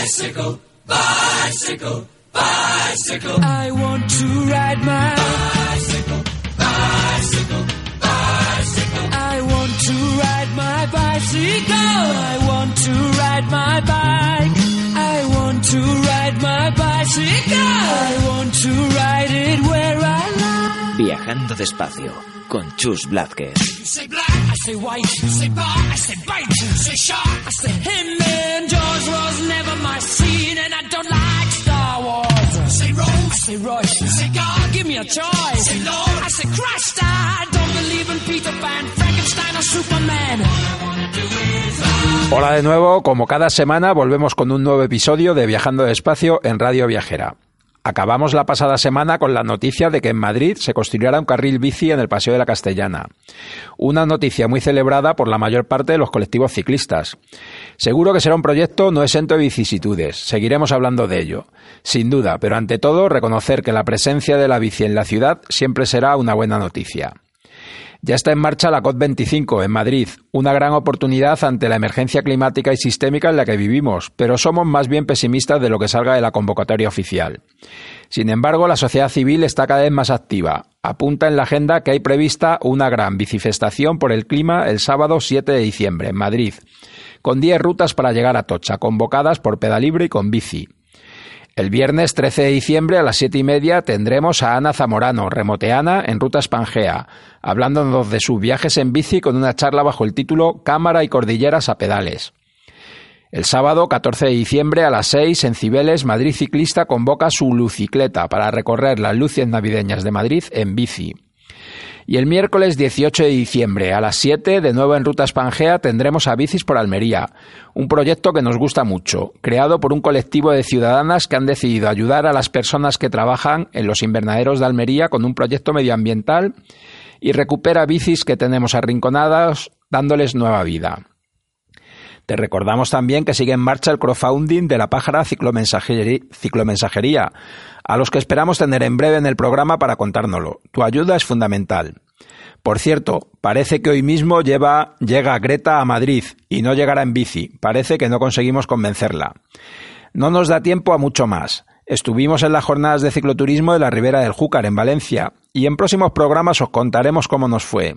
Bicycle, bicycle, bicycle. I want to ride my bicycle, bicycle, bicycle. I want to ride my bicycle. I want to ride my bike. I want to ride my bicycle. I want to ride it where I like. Viajando despacio con Chus Blázquez. Say black, I say white. You say bar, I say bite. You say shark, I say him. Man, Jaws was never my scene, and I don't like Star Wars. You say Rose, I say Royce. You say God, give me a choice. Say Lord, I say Christ. I Hola de nuevo, como cada semana volvemos con un nuevo episodio de Viajando Despacio en Radio Viajera. Acabamos la pasada semana con la noticia de que en Madrid se construirá un carril bici en el Paseo de la Castellana. Una noticia muy celebrada por la mayor parte de los colectivos ciclistas. Seguro que será un proyecto no exento de vicisitudes. Seguiremos hablando de ello. Sin duda, pero ante todo reconocer que la presencia de la bici en la ciudad siempre será una buena noticia. Ya está en marcha la COP25 en Madrid, una gran oportunidad ante la emergencia climática y sistémica en la que vivimos, pero somos más bien pesimistas de lo que salga de la convocatoria oficial. Sin embargo, la sociedad civil está cada vez más activa. Apunta en la agenda que hay prevista una gran bicifestación por el clima el sábado 7 de diciembre en Madrid, con 10 rutas para llegar a Tocha, convocadas por Pedalibre y con bici. El viernes 13 de diciembre a las siete y media tendremos a Ana Zamorano, remoteana en Ruta Espangea, hablándonos de sus viajes en bici con una charla bajo el título Cámara y cordilleras a pedales. El sábado 14 de diciembre a las 6 en Cibeles, Madrid Ciclista convoca su Lucicleta para recorrer las luces navideñas de Madrid en bici. Y el miércoles 18 de diciembre a las 7, de nuevo en Ruta Espangea, tendremos a Bicis por Almería, un proyecto que nos gusta mucho, creado por un colectivo de ciudadanas que han decidido ayudar a las personas que trabajan en los invernaderos de Almería con un proyecto medioambiental y recupera bicis que tenemos arrinconadas dándoles nueva vida. Te recordamos también que sigue en marcha el crowdfunding de la pájara ciclomensajería, a los que esperamos tener en breve en el programa para contárnoslo. Tu ayuda es fundamental. Por cierto, parece que hoy mismo llega Greta a Madrid y no llegará en bici. Parece que no conseguimos convencerla. No nos da tiempo a mucho más. Estuvimos en las jornadas de cicloturismo de la Ribera del Júcar en Valencia y en próximos programas os contaremos cómo nos fue.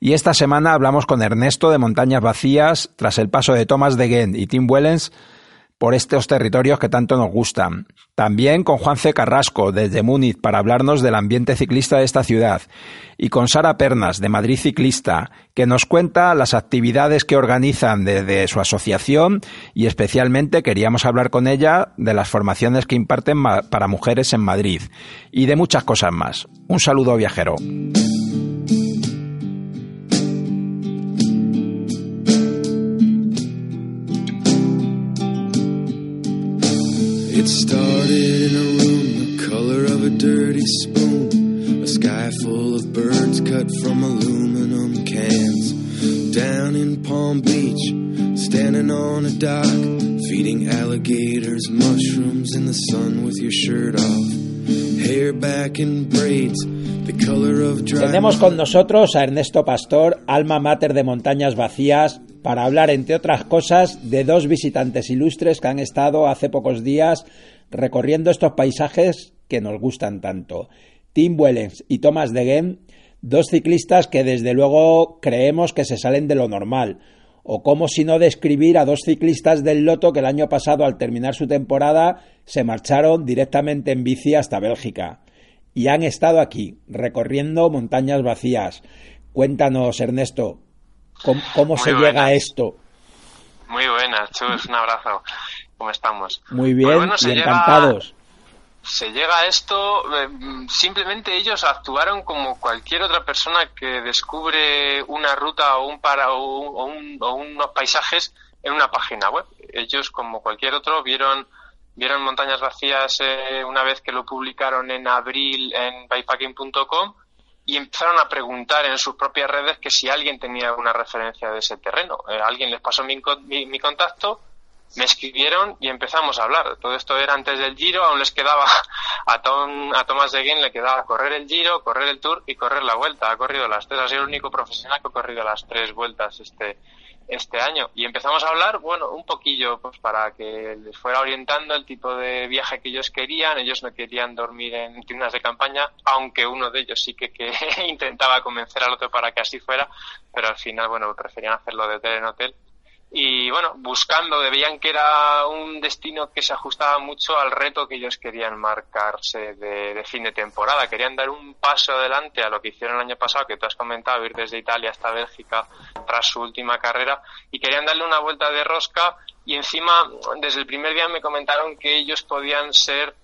Y esta semana hablamos con Ernesto de Montañas Vacías tras el paso de Thomas de Gent y Tim Wellens por estos territorios que tanto nos gustan. También con Juan C. Carrasco desde Múnich para hablarnos del ambiente ciclista de esta ciudad. Y con Sara Pernas de Madrid Ciclista, que nos cuenta las actividades que organizan desde su asociación y especialmente queríamos hablar con ella de las formaciones que imparten para mujeres en Madrid y de muchas cosas más. Un saludo viajero. It started in a room the color of a dirty spoon, a sky full of birds cut from aluminum cans. Down in Palm Beach, standing on a dock, feeding alligators mushrooms in the sun with your shirt off. Hair back in braids, the color of dry. Tenemos con nosotros a Ernesto Pastor, alma mater de Montañas Vacías, para hablar, entre otras cosas, de dos visitantes ilustres que han estado hace pocos días recorriendo estos paisajes que nos gustan tanto. Tim Wellens y Thomas de Gent, dos ciclistas que desde luego creemos que se salen de lo normal. O como si no describir a dos ciclistas del Loto que el año pasado, al terminar su temporada, se marcharon directamente en bici hasta Bélgica. Y han estado aquí, recorriendo montañas vacías. Cuéntanos, Ernesto, ¿Cómo, cómo se llega a esto? Muy buenas, Chus, un abrazo. ¿Cómo estamos? Muy bien Pues bueno, y se llega- encantados. Se llega a esto, eh, simplemente ellos actuaron como cualquier otra persona que descubre una ruta o, un para, o, un- o un- o unos paisajes en una página web. Ellos, como cualquier otro, vieron vieron Montañas Vacías eh, una vez que lo publicaron en abril en bypacking.com y empezaron a preguntar en sus propias redes que si alguien tenía una referencia de ese terreno. Eh, alguien les pasó mi, mi, contacto, me escribieron y empezamos a hablar. Todo esto era antes del Giro, aún les quedaba a, Tom, a Tomás de Guin le quedaba correr el Giro, correr el Tour y correr la vuelta. Ha corrido las tres, ha sido el único profesional que ha corrido las tres vueltas este este año y empezamos a hablar, bueno, un poquillo pues para que les fuera orientando el tipo de viaje que ellos querían. Ellos no querían dormir en tiendas de campaña, aunque uno de ellos sí que, intentaba convencer al otro para que así fuera, pero al final, bueno, preferían hacerlo de hotel en hotel y bueno, buscando, veían que era un destino que se ajustaba mucho al reto que ellos querían marcarse de, fin de temporada. Querían dar un paso adelante a lo que hicieron el año pasado, que tú has comentado, ir desde Italia hasta Bélgica tras su última carrera, y querían darle una vuelta de rosca y encima, desde el primer día me comentaron que ellos podían ser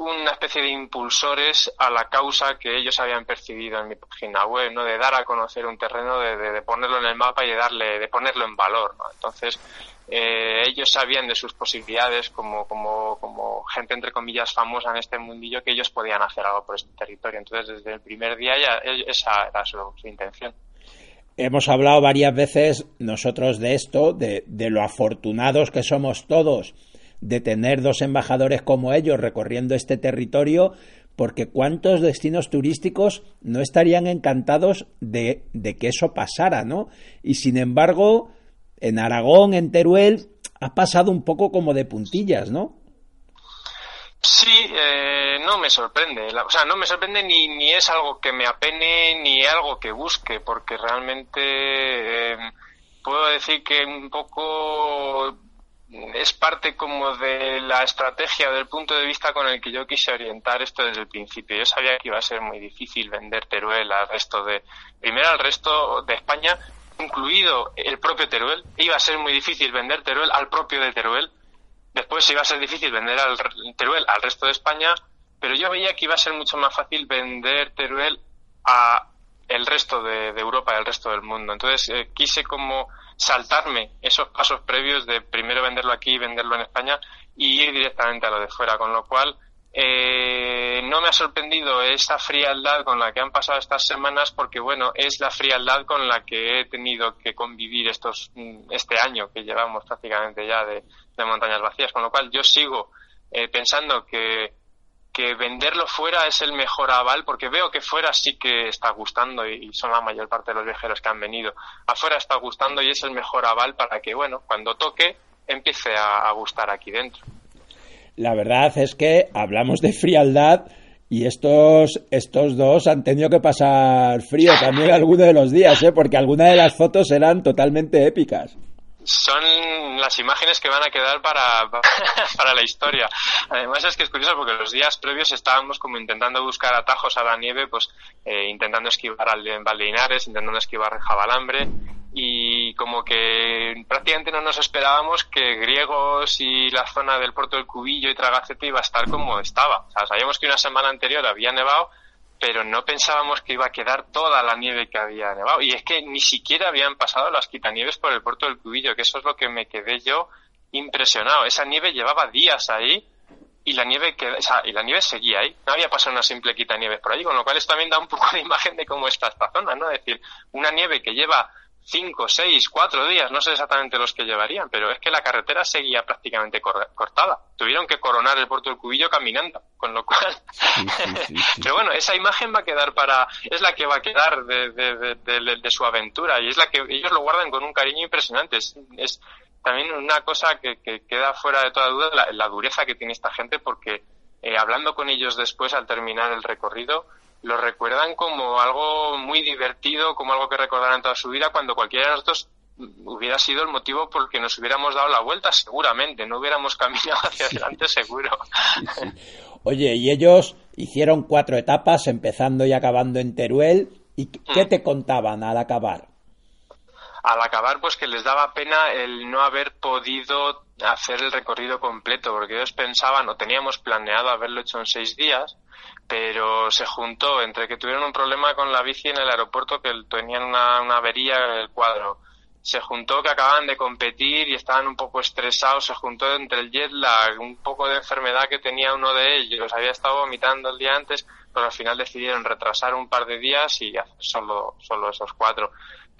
una especie de impulsores a la causa que ellos habían percibido en mi página web, ¿no? De dar a conocer un terreno, de, de, ponerlo en el mapa y de darle, de ponerlo en valor, Entonces, eh, ellos sabían de sus posibilidades como, como, como gente, entre comillas, famosa en este mundillo, que ellos podían hacer algo por este territorio. Entonces, desde el primer día ya esa era su, intención. Hemos hablado varias veces nosotros de esto, de, de lo afortunados que somos todos de tener dos embajadores como ellos recorriendo este territorio, porque cuántos destinos turísticos no estarían encantados de, de que eso pasara, ¿no? Y sin embargo, en Aragón, en Teruel, ha pasado un poco como de puntillas, ¿no? Sí, eh, no me sorprende. o sea, no me sorprende ni, ni es algo que me apene ni algo que busque, porque realmente eh, puedo decir que un poco es parte como de la estrategia o del punto de vista con el que yo quise orientar esto desde el principio. Yo sabía que iba a ser muy difícil vender Teruel al resto de, primero al resto de España, incluido el propio Teruel. Iba a ser muy difícil vender Teruel al propio de Teruel. Después iba a ser difícil vender al Teruel al resto de España, pero yo veía que iba a ser mucho más fácil vender Teruel a el resto de, Europa el resto del mundo. Entonces eh, quise como saltarme esos pasos previos de primero venderlo aquí y venderlo en España y ir directamente a lo de fuera, con lo cual eh, no me ha sorprendido esa frialdad con la que han pasado estas semanas porque bueno es la frialdad con la que he tenido que convivir estos mm, este año que llevamos prácticamente ya de, montañas vacías con lo cual yo sigo eh, pensando que que venderlo fuera es el mejor aval, porque veo que fuera sí que está gustando y son la mayor parte de los viajeros que han venido. Afuera está gustando y es el mejor aval para que, bueno, cuando toque, empiece a, gustar aquí dentro. La verdad es que hablamos de frialdad y estos, estos dos han tenido que pasar frío también algunos de los días, ¿eh? porque algunas de las fotos eran totalmente épicas son las imágenes que van a quedar para, para la historia. Además es que es curioso porque los días previos estábamos como intentando buscar atajos a la nieve, pues eh, intentando esquivar al Valdeinares, intentando esquivar Jabalambre y como que prácticamente no nos esperábamos que Griegos y la zona del puerto del Cubillo y Tragacete iba a estar como estaba. O sea, sabíamos que una semana anterior había nevado pero no pensábamos que iba a quedar toda la nieve que había nevado. Y es que ni siquiera habían pasado las quitanieves por el puerto del Cubillo, que eso es lo que me quedé yo impresionado. Esa nieve llevaba días ahí y la nieve que, y la nieve seguía ahí. No había pasado una simple quitanieves por ahí, con lo cual esto también da un poco de imagen de cómo está esta zona, ¿no? Es decir, una nieve que lleva cinco, seis, cuatro días, no sé exactamente los que llevarían, pero es que la carretera seguía prácticamente cortada. Tuvieron que coronar el puerto del Cubillo caminando, con lo cual. pero bueno, esa imagen va a quedar para. Es la que va a quedar de, de, su aventura y es la que ellos lo guardan con un cariño impresionante. Es, también una cosa que, queda fuera de toda duda la, la dureza que tiene esta gente porque eh, hablando con ellos después al terminar el recorrido lo recuerdan como algo muy divertido, como algo que recordarán toda su vida, cuando cualquiera de nosotros hubiera sido el motivo por el que nos hubiéramos dado la vuelta, seguramente, no hubiéramos caminado hacia adelante, seguro. Oye, y ellos hicieron cuatro etapas, empezando y acabando en Teruel, ¿y qué mm. te contaban al acabar? Al acabar, pues que les daba pena el no haber podido hacer el recorrido completo, porque ellos pensaban o teníamos planeado haberlo hecho en seis días, pero se juntó entre que tuvieron un problema con la bici en el aeropuerto, que tenían una, avería en el cuadro, se juntó que acababan de competir y estaban un poco estresados, se juntó entre el jet lag, un poco de enfermedad que tenía uno de ellos, había estado vomitando el día antes, pero al final decidieron retrasar un par de días y hacer solo, solo esos cuatro.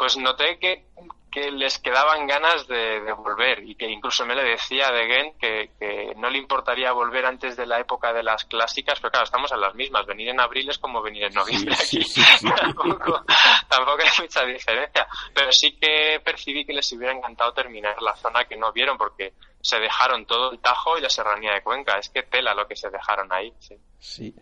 Pues noté que, que les quedaban ganas de, de, volver y que incluso me le decía a Degen que, que, no le importaría volver antes de la época de las clásicas, pero claro, estamos en las mismas. Venir en abril es como venir en noviembre aquí. tampoco, tampoco hay mucha diferencia. Pero sí que percibí que les hubiera encantado terminar la zona que no vieron porque se dejaron todo el Tajo y la Serranía de Cuenca. Es que tela lo que se dejaron ahí. Sí. sí.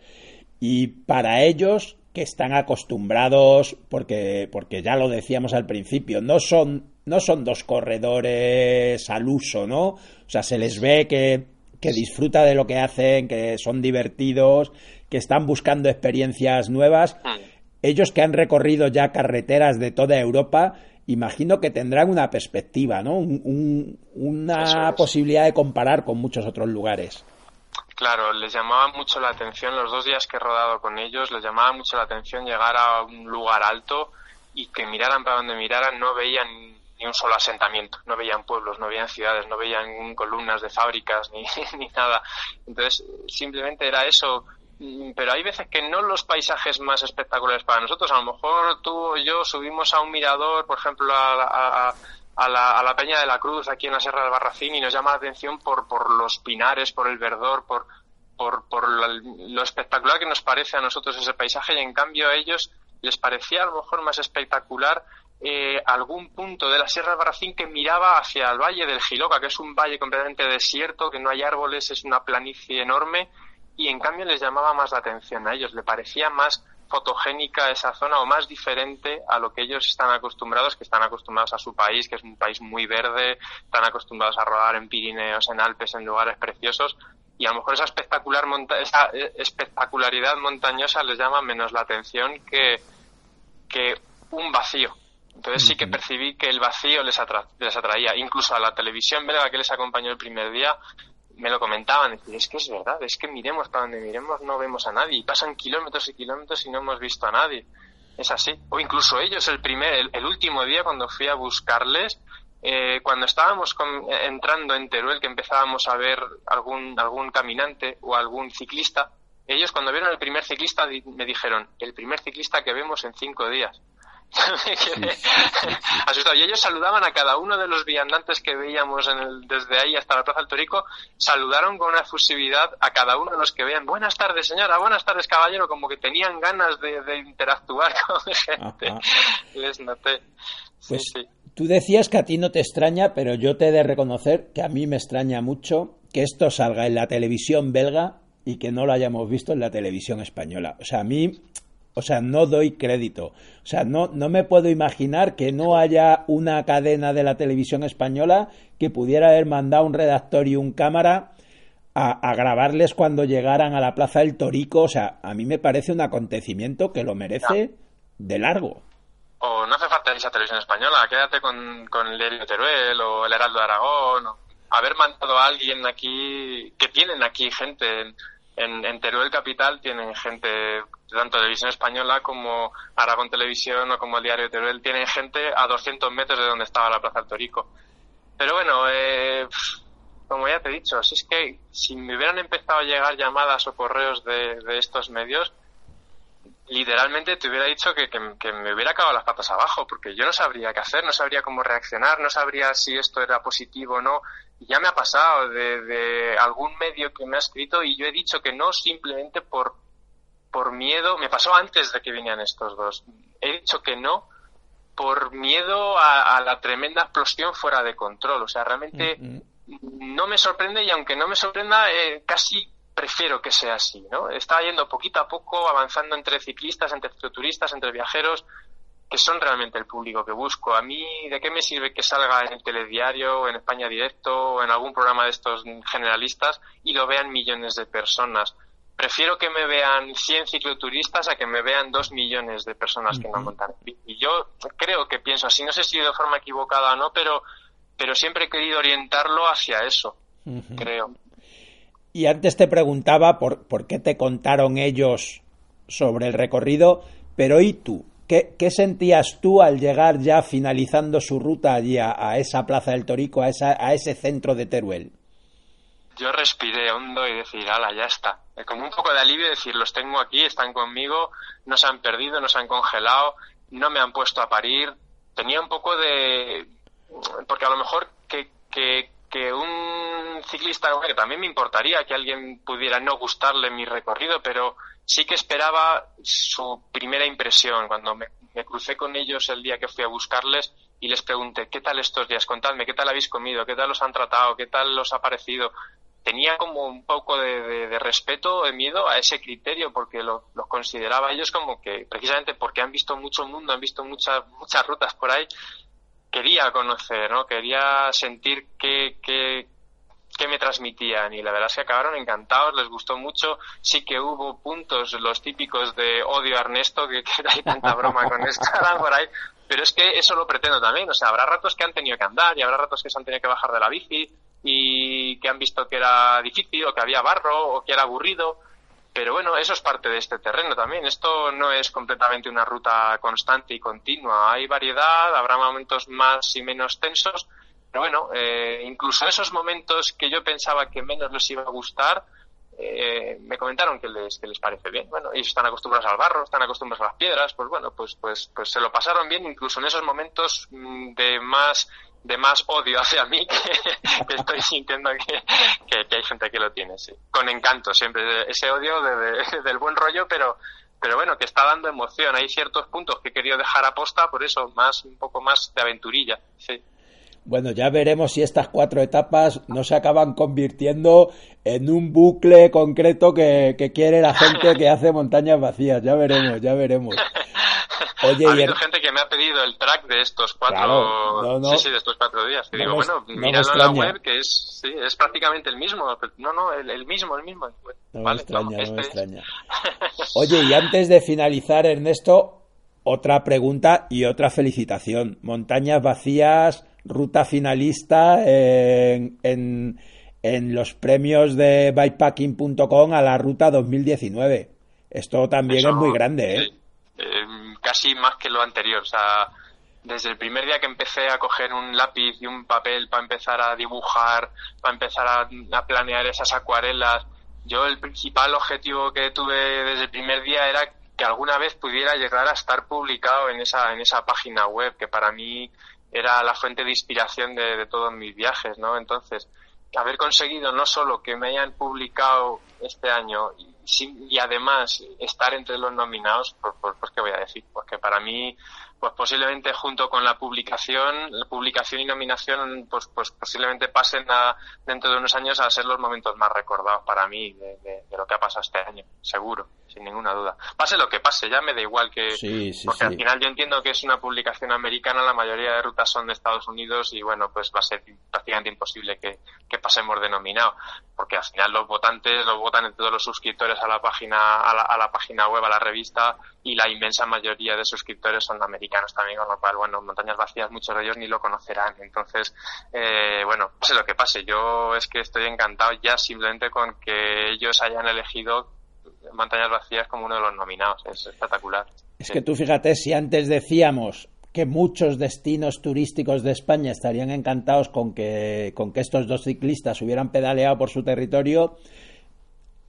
Y para ellos, que están acostumbrados, porque, porque ya lo decíamos al principio, no son, no son dos corredores al uso, ¿no? O sea, se les ve que, que disfruta de lo que hacen, que son divertidos, que están buscando experiencias nuevas. Ellos que han recorrido ya carreteras de toda Europa, imagino que tendrán una perspectiva, ¿no? Un, un, una posibilidad de comparar con muchos otros lugares. Claro, les llamaba mucho la atención los dos días que he rodado con ellos, les llamaba mucho la atención llegar a un lugar alto y que miraran para donde miraran, no veían ni un solo asentamiento, no veían pueblos, no veían ciudades, no veían columnas de fábricas ni, ni nada. Entonces, simplemente era eso. Pero hay veces que no los paisajes más espectaculares para nosotros. A lo mejor tú o yo subimos a un mirador, por ejemplo, a, a a la, a la Peña de la Cruz aquí en la Sierra del Barracín y nos llama la atención por, por los pinares, por el verdor, por, por, lo espectacular que nos parece a nosotros ese paisaje y en cambio a ellos les parecía a lo mejor más espectacular eh, algún punto de la Sierra del Barracín que miraba hacia el valle del Giloca, que es un valle completamente desierto, que no hay árboles, es una planicie enorme y en cambio les llamaba más la atención a ellos, le parecía más fotogénica esa zona o más diferente a lo que ellos están acostumbrados, que están acostumbrados a su país, que es un país muy verde, están acostumbrados a rodar en Pirineos, en Alpes, en lugares preciosos, y a lo mejor esa espectacular esa eh, espectacularidad montañosa les llama menos la atención que, que un vacío. Entonces sí que percibí que el vacío les, atra les atraía. Incluso a la televisión belga que les acompañó el primer día, me lo comentaban, decir, es que es verdad, es que miremos para donde miremos no vemos a nadie, y pasan kilómetros y kilómetros y no hemos visto a nadie. Es así. O incluso ellos el primer, el, último día cuando fui a buscarles, eh, cuando estábamos entrando en Teruel, que empezábamos a ver algún, algún caminante o algún ciclista, ellos cuando vieron el primer ciclista me dijeron, el primer ciclista que vemos en cinco días. asustado. Y ellos saludaban a cada uno de los viandantes que veíamos en el, desde ahí hasta la Plaza del Torico, saludaron con una efusividad a cada uno de los que veían, buenas tardes señora, buenas tardes caballero, como que tenían ganas de, de interactuar con gente. Les noté. pues tú decías que a ti no te extraña, pero yo te he de reconocer que a mí me extraña mucho que esto salga en la televisión belga y que no lo hayamos visto en la televisión española. O sea, a mí o sea, no doy crédito. O sea, no, no me puedo imaginar que no haya una cadena de la televisión española que pudiera haber mandado un redactor y un cámara a, grabarles cuando llegaran a la Plaza del Torico. O sea, a mí me parece un acontecimiento que lo merece de largo. O no hace falta esa televisión española, quédate con, con el Diario Teruel o el Heraldo de Aragón. O haber mandado a alguien aquí, que tienen aquí gente en, Teruel Capital tienen gente, tanto Televisión Española como Aragón Televisión o como el Diario Teruel, tienen gente a 200 metros de donde estaba la Plaza del Torico. Pero bueno, eh, como ya te he dicho, si es que si me hubieran empezado a llegar llamadas o correos de estos medios, literalmente te hubiera dicho que, que, que, me hubiera acabado las patas abajo, porque yo no sabría qué hacer, no sabría cómo reaccionar, no sabría si esto era positivo o no. Y ya me ha pasado de, de, algún medio que me ha escrito y yo he dicho que no simplemente por, por miedo, me pasó antes de que vinieran estos dos, he dicho que no por miedo a, a la tremenda explosión fuera de control. O sea, realmente no me sorprende y aunque no me sorprenda, eh, casi prefiero que sea así, ¿no? Está yendo poquito a poco, avanzando entre ciclistas, entre cicloturistas, entre viajeros, que son realmente el público que busco. A mí, ¿de qué me sirve que salga en el telediario, en España Directo, o en algún programa de estos generalistas y lo vean millones de personas? Prefiero que me vean 100 cicloturistas a que me vean 2 millones de personas uh -huh. que no montan. Y yo creo que pienso así, no sé si de forma equivocada o no, pero, pero siempre he querido orientarlo hacia eso, uh -huh. creo. Y antes te preguntaba por, por qué te contaron ellos sobre el recorrido, pero ¿y tú? ¿Qué, ¿Qué, sentías tú al llegar ya finalizando su ruta allí a, esa plaza del Torico, a, esa, a ese centro de Teruel? Yo respiré hondo y decir, ala, ya está. Como un poco de alivio decir, los tengo aquí, están conmigo, no se han perdido, no se han congelado, no me han puesto a parir. Tenía un poco de... Porque a lo mejor que, que, que un ciclista, que también me importaría que alguien pudiera no gustarle mi recorrido, pero sí que esperaba su primera impresión. Cuando me, crucé con ellos el día que fui a buscarles y les pregunté, ¿qué tal estos días? Contadme, ¿qué tal habéis comido? ¿Qué tal los han tratado? ¿Qué tal los ha parecido? Tenía como un poco de, respeto, de miedo a ese criterio, porque lo, los consideraba ellos como que, precisamente porque han visto mucho mundo, han visto muchas, muchas rutas por ahí, quería conocer, ¿no? Quería sentir qué, qué, qué me transmitían y la verdad es que acabaron encantados, les gustó mucho, sí que hubo puntos, los típicos de odio a Ernesto, que, hay tanta broma con esto por ahí, pero es que eso lo pretendo también, o sea, habrá ratos que han tenido que andar y habrá ratos que se han tenido que bajar de la bici y que han visto que era difícil o que había barro o que era aburrido, pero bueno, eso es parte de este terreno también. Esto no es completamente una ruta constante y continua. Hay variedad, habrá momentos más y menos tensos, pero bueno, eh, incluso esos momentos que yo pensaba que menos les iba a gustar, eh, me comentaron que les, que les parece bien. Bueno, ellos están acostumbrados al barro, están acostumbrados a las piedras, pues bueno, pues, pues, pues se lo pasaron bien, incluso en esos momentos mm, de más de más odio hacia mí que, estoy sintiendo que, hay gente que lo tiene, sí. Con encanto, siempre, ese odio de, de, del buen rollo, pero, pero bueno, que está dando emoción. Hay ciertos puntos que he querido dejar a posta, por eso, más, un poco más de aventurilla, sí. Bueno, ya veremos si estas cuatro etapas no se acaban convirtiendo en un bucle concreto que, que quiere la gente que hace montañas vacías. Ya veremos, ya veremos. Oye, ha habido gente que me ha pedido el track de estos cuatro, claro, no, no, sí, sí, de estos cuatro días. Que no digo, bueno, míralo en la web, que es, sí, es prácticamente el mismo. No, no, el, el mismo, el mismo. No vale, me extraña, no, este me extraña. Oye, y antes de finalizar, Ernesto, otra pregunta y otra felicitación. Montañas vacías, ruta finalista en, en, en los premios de bikepacking.com a la ruta 2019. Esto también Eso, es muy grande, ¿eh? eh casi más que lo anterior. O sea, desde el primer día que empecé a coger un lápiz y un papel para empezar a dibujar, para empezar a, a, planear esas acuarelas, yo el principal objetivo que tuve desde el primer día era que alguna vez pudiera llegar a estar publicado en esa, en esa página web, que para mí era la fuente de inspiración de, todos mis viajes, ¿no? Entonces, haber conseguido no solo que me hayan publicado este año y, y además estar entre los nominados, pues, pues, pues, qué voy a decir, porque para mí, pues posiblemente junto con la publicación, la publicación y nominación, pues, pues posiblemente pasen a, dentro de unos años a ser los momentos más recordados para mí de, de, de lo que ha pasado este año, seguro, sin ninguna duda. Pase lo que pase, ya me da igual que, sí, sí, porque sí. al final yo entiendo que es una publicación americana, la mayoría de rutas son de Estados Unidos y bueno, pues va a ser prácticamente imposible que, que pasemos de nominado, porque al final los votantes los votan entre todos los suscriptores a la página a la, a la, página web, a la revista y la inmensa mayoría de suscriptores son americanos también, con lo cual, bueno, Montañas Vacías muchos de ellos ni lo conocerán. Entonces, eh, bueno, pase lo que pase, yo es que estoy encantado ya simplemente con que ellos hayan elegido Montañas Vacías como uno de los nominados, es espectacular. Es sí. que tú fíjate, si antes decíamos que muchos destinos turísticos de España estarían encantados con que, con que estos dos ciclistas hubieran pedaleado por su territorio,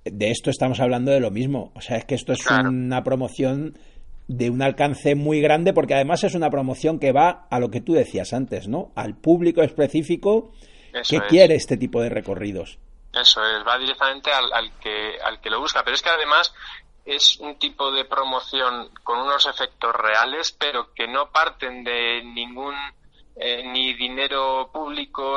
de esto estamos hablando de lo mismo. O sea, es que esto es claro. una promoción de un alcance muy grande porque además es una promoción que va a lo que tú decías antes, ¿no? Al público específico Eso que es. quiere este tipo de recorridos. Eso es, va directamente al, al, que, al que lo busca. Pero es que además es un tipo de promoción con unos efectos reales, pero que no parten de ningún eh, ni dinero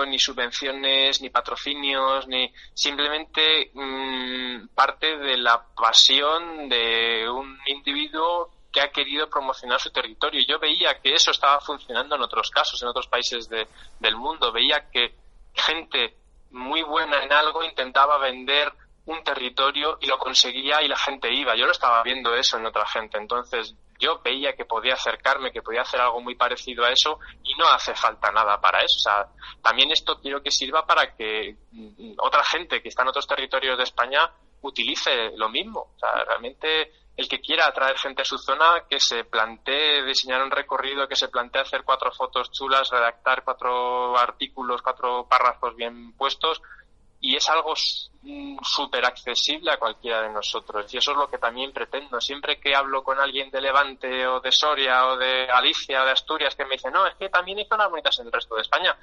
ni subvenciones, ni patrocinios, ni simplemente mmm, parte de la pasión de un individuo que ha querido promocionar su territorio. Yo veía que eso estaba funcionando en otros casos, en otros países de, del mundo. Veía que gente muy buena en algo intentaba vender un territorio y lo conseguía y la gente iba. Yo lo estaba viendo eso en otra gente. Entonces yo veía que podía acercarme, que podía hacer algo muy parecido a eso y no hace falta nada para eso. O sea, también esto quiero que sirva para que otra gente que está en otros territorios de España utilice lo mismo. O sea, realmente el que quiera atraer gente a su zona, que se plantee diseñar un recorrido, que se plantee hacer cuatro fotos chulas, redactar cuatro artículos, cuatro párrafos bien puestos, y es algo mm, súper accesible a cualquiera de nosotros. Y eso es lo que también pretendo. Siempre que hablo con alguien de Levante o de Soria o de Galicia o de Asturias que me dice, no, es que también hay zonas bonitas en el resto de España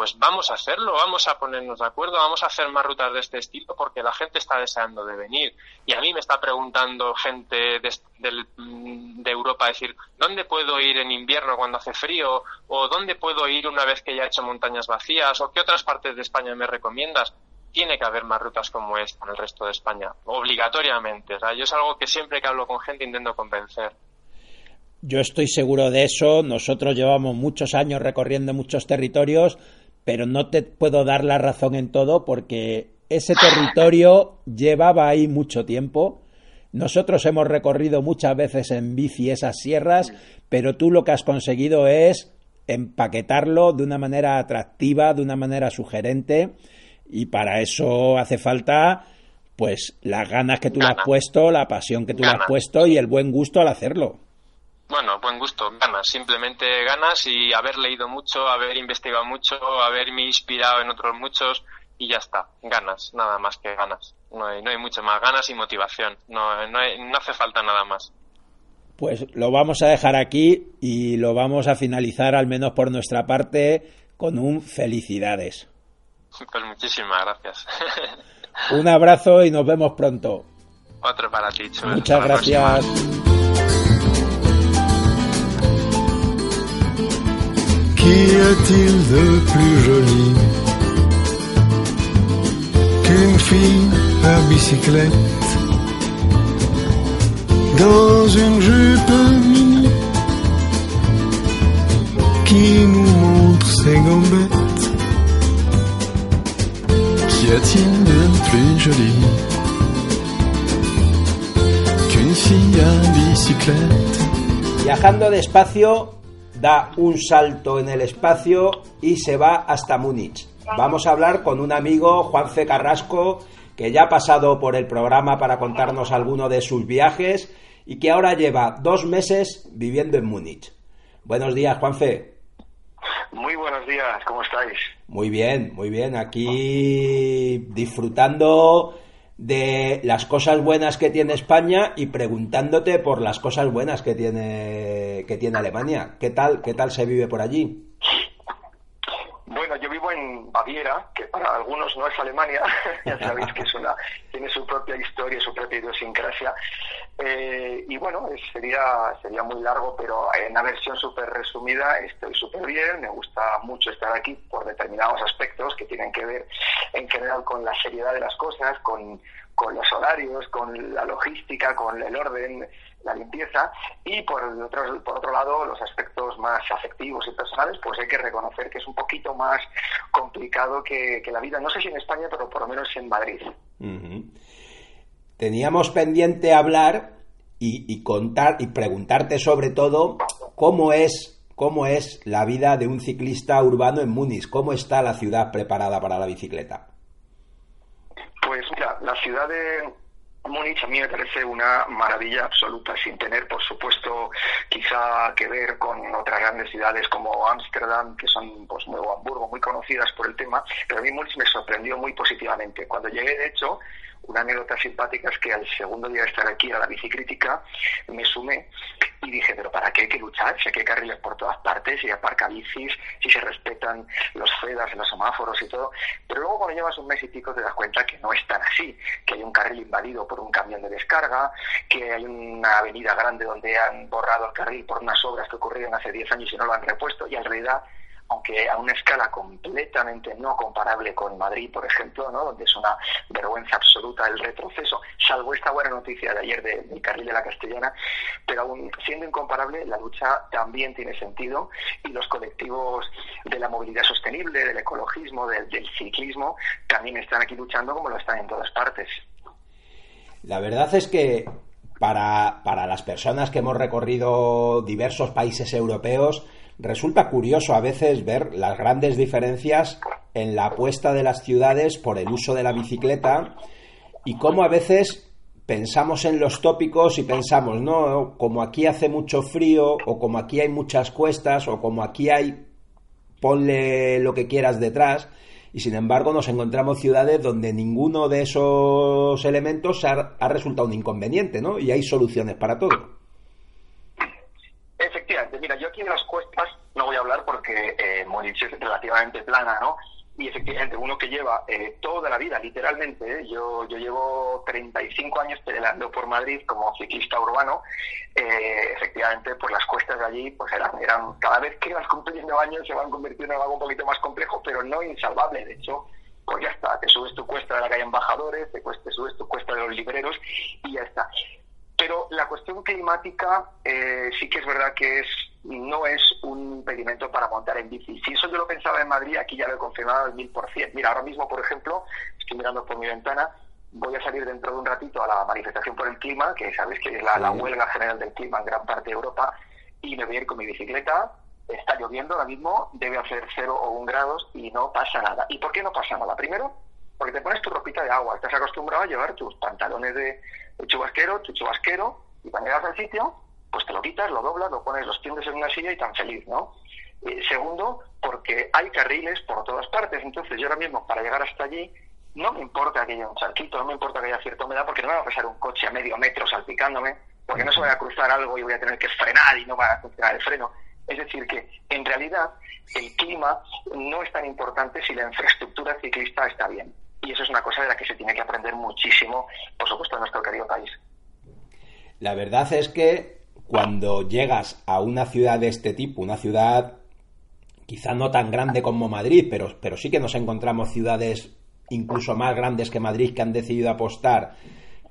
pues vamos a hacerlo, vamos a ponernos de acuerdo, vamos a hacer más rutas de este estilo porque la gente está deseando de venir. Y a mí me está preguntando gente de, mm, de, Europa, decir, ¿dónde puedo ir en invierno cuando hace frío? ¿O dónde puedo ir una vez que ya he hecho montañas vacías? ¿O qué otras partes de España me recomiendas? Tiene que haber más rutas como esta en el resto de España, obligatoriamente. Yo es algo que siempre que hablo con gente intento convencer. Yo estoy seguro de eso. Nosotros llevamos muchos años recorriendo muchos territorios pero no te puedo dar la razón en todo porque ese territorio llevaba ahí mucho tiempo. Nosotros hemos recorrido muchas veces en bici esas sierras, pero tú lo que has conseguido es empaquetarlo de una manera atractiva, de una manera sugerente, y para eso hace falta pues las ganas que tú le has puesto, la pasión que tú le has puesto y el buen gusto al hacerlo. Bueno, buen gusto, ganas, simplemente ganas y haber leído mucho, haber investigado mucho, haberme inspirado en otros muchos y ya está, ganas, nada más que ganas. No hay, no hay mucho más, ganas y motivación, no, no, no hace falta nada más. Pues lo vamos a dejar aquí y lo vamos a finalizar, al menos por nuestra parte, con un felicidades. Pues muchísimas gracias. un abrazo y nos vemos pronto. Otro para ti, Muchas gracias. Qu'y a-t-il de plus joli qu'une fille à bicyclette dans une jupe mini qui nous montre ses gombettes Viajando despacio da un salto en el espacio y se va hasta Múnich. Vamos a hablar con un amigo, Juanfe Carrasco, que ya ha pasado por el programa para contarnos alguno de sus viajes y que ahora lleva dos meses viviendo en Múnich. Buenos días, Juanfe. Muy buenos días, ¿cómo estáis? Muy bien, muy bien. Aquí disfrutando de las cosas buenas que tiene España y preguntándote por las cosas buenas que tiene que tiene Alemania. ¿Qué tal qué tal se vive por allí? Bueno, yo vivo en Baviera, que para algunos no es Alemania, ya sabéis que es una, tiene su propia historia, su propia idiosincrasia. Eh, y bueno, sería, sería muy largo, pero en una versión súper resumida estoy súper bien, me gusta mucho estar aquí por determinados aspectos que tienen que ver en general con la seriedad de las cosas, con, con los horarios, con la logística, con el orden, la limpieza y por otro, por otro lado los aspectos más afectivos y personales pues hay que reconocer que es un poquito más complicado que, la vida, no sé si en España pero por lo menos en Madrid. Teníamos pendiente hablar y, y, contar y preguntarte sobre todo cómo es cómo es la vida de un ciclista urbano en Múnich, cómo está la ciudad preparada para la bicicleta. Pues mira, la ciudad de, Múnich a mí me parece una maravilla absoluta, sin tener, por supuesto, quizá que ver con otras grandes ciudades como Ámsterdam, que son, pues, Nuevo Hamburgo, muy conocidas por el tema, pero a mí Múnich me sorprendió muy positivamente. Cuando llegué, de hecho, una anécdota simpática es que al segundo día de estar aquí a la bicicrítica me sumé y dije, pero ¿para qué hay que luchar? Si hay carriles por todas partes, si aparca bicis, si se respetan los FEDAS, los semáforos y todo. Pero luego cuando llevas un mes y pico te das cuenta que no es tan así, que hay un carril invadido por un camión de descarga, que hay una avenida grande donde han borrado el carril por unas obras que ocurrieron hace 10 años y no lo han repuesto, y en realidad aunque a una escala completamente no comparable con Madrid, por ejemplo, ¿no? donde es una vergüenza absoluta el retroceso, salvo esta buena noticia de ayer del carril de la Castellana, pero aún siendo incomparable, la lucha también tiene sentido y los colectivos de la movilidad sostenible, del ecologismo, del, del ciclismo, también están aquí luchando como lo están en todas partes. La verdad es que para, para las personas que hemos recorrido diversos países europeos, Resulta curioso a veces ver las grandes diferencias en la apuesta de las ciudades por el uso de la bicicleta y cómo a veces pensamos en los tópicos y pensamos, no, como aquí hace mucho frío, o como aquí hay muchas cuestas, o como aquí hay, ponle lo que quieras detrás, y sin embargo nos encontramos ciudades donde ninguno de esos elementos ha, ha resultado un inconveniente, ¿no? Y hay soluciones para todo. Mira, yo aquí de las cuestas no voy a hablar porque eh, es relativamente plana, ¿no? Y efectivamente, uno que lleva eh, toda la vida, literalmente, ¿eh? yo, yo llevo 35 años pedaleando por Madrid como ciclista urbano, eh, efectivamente, pues las cuestas de allí, pues eran, eran, cada vez que vas cumpliendo años se van convirtiendo en algo un poquito más complejo, pero no insalvable, de hecho, pues ya está, te subes tu cuesta de la calle Embajadores, te, te subes tu cuesta de los libreros y ya está. Pero la cuestión climática eh, sí que es verdad que es no es un impedimento para montar en bici. Si eso yo lo pensaba en Madrid, aquí ya lo he confirmado al mil por cien. Mira, ahora mismo, por ejemplo, estoy mirando por mi ventana, voy a salir dentro de un ratito a la manifestación por el clima, que sabéis que es la, la huelga general del clima en gran parte de Europa, y me voy a ir con mi bicicleta. Está lloviendo ahora mismo, debe hacer cero o un grados y no pasa nada. ¿Y por qué no pasa nada? Primero, porque te pones tu ropita de agua, estás acostumbrado a llevar tus pantalones de, chubasquero, tu chubasquero, y cuando llegas al sitio, pues te lo quitas, lo doblas, lo pones, los tiendes en una silla y tan feliz, ¿no? Eh, segundo, porque hay carriles por todas partes, entonces yo ahora mismo para llegar hasta allí no me importa que haya un charquito, no me importa que haya cierta humedad, porque no me va a pasar un coche a medio metro salpicándome, porque no se va a cruzar algo y voy a tener que frenar y no va a funcionar el freno. Es decir, que en realidad el clima no es tan importante si la infraestructura ciclista está bien y eso es una cosa de la que se tiene que aprender muchísimo, por supuesto, en nuestro querido país. La verdad es que cuando llegas a una ciudad de este tipo, una ciudad quizá no tan grande como Madrid, pero, pero sí que nos encontramos ciudades incluso más grandes que Madrid que han decidido apostar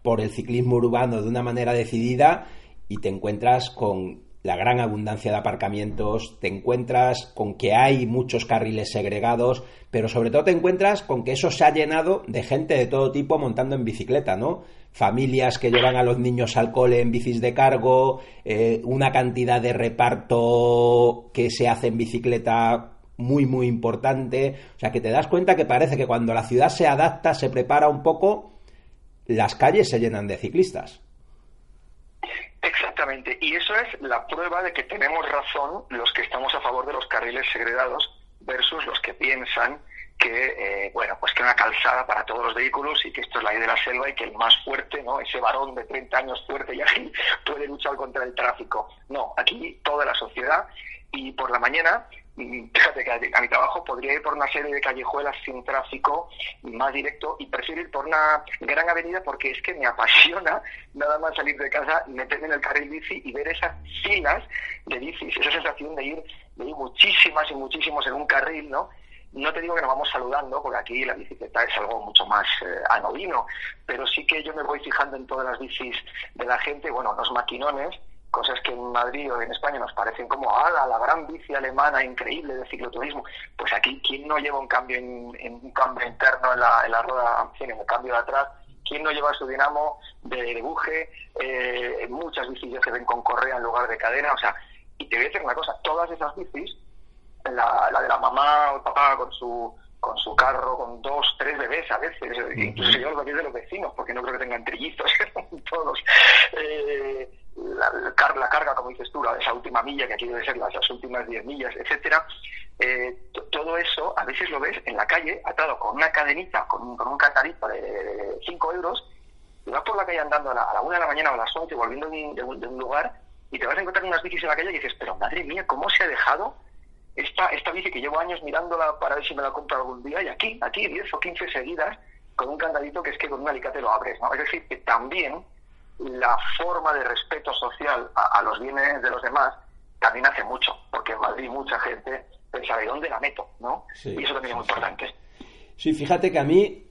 por el ciclismo urbano de una manera decidida y te encuentras con la gran abundancia de aparcamientos, te encuentras con que hay muchos carriles segregados, pero sobre todo te encuentras con que eso se ha llenado de gente de todo tipo montando en bicicleta, ¿no? Familias que llevan a los niños al cole en bicis de cargo, eh, una cantidad de reparto que se hace en bicicleta muy, muy importante. O sea, que te das cuenta que parece que cuando la ciudad se adapta, se prepara un poco, las calles se llenan de ciclistas. Exactamente, y eso es la prueba de que tenemos razón los que estamos a favor de los carriles segregados versus los que piensan que, eh, bueno, pues que una calzada para todos los vehículos y que esto es la ley de la selva y que el más fuerte, ¿no? Ese varón de 30 años fuerte y ágil puede luchar contra el tráfico. No, aquí toda la sociedad y por la mañana fíjate que a mi trabajo podría ir por una serie de callejuelas sin tráfico más directo y prefiero ir por una gran avenida porque es que me apasiona nada más salir de casa, meterme en el carril bici y ver esas filas de bicis, esa sensación de ir, de ir muchísimas y muchísimos en un carril, ¿no? No te digo que nos vamos saludando, porque aquí la bicicleta es algo mucho más eh, anodino, pero sí que yo me voy fijando en todas las bicis de la gente, bueno, los maquinones, cosas que en Madrid o en España nos parecen como, ala, la gran bici alemana increíble de cicloturismo, pues aquí, ¿quién no lleva un cambio en, un cambio interno en la, en la rueda, en el cambio de atrás? ¿Quién no lleva su dinamo de, de buje? Eh, muchas bicis ya se ven con correa en lugar de cadena, o sea, y te voy a decir una cosa, todas esas bicis, la, la de la mamá o el papá con su con su carro, con dos, tres bebés a veces, incluso yo los bebés de los vecinos, porque no creo que tengan trillizos, todos. Eh, la, la, carga, como dices tú, la, esa última milla, que aquí debe ser las, las últimas diez millas, etcétera, eh, todo eso a veces lo ves en la calle, atado con una cadenita, con, con un candadito de 5 euros, y vas por la calle andando a la, a una de la mañana o a las 11 volviendo de un, de un lugar, y te vas a encontrar unas bicis en la calle y dices, pero madre mía, ¿cómo se ha dejado esta, esta bici que llevo años mirándola para ver si me la compro algún día, y aquí, aquí 10 o 15 seguidas, con un candadito que es que con un alicate lo abres, ¿no? Es decir, que también la forma de respeto social a, los bienes de los demás también hace mucho, porque en Madrid mucha gente pensa, ¿de dónde la meto? ¿no? Y eso también es muy importante. Sí, fíjate que a mí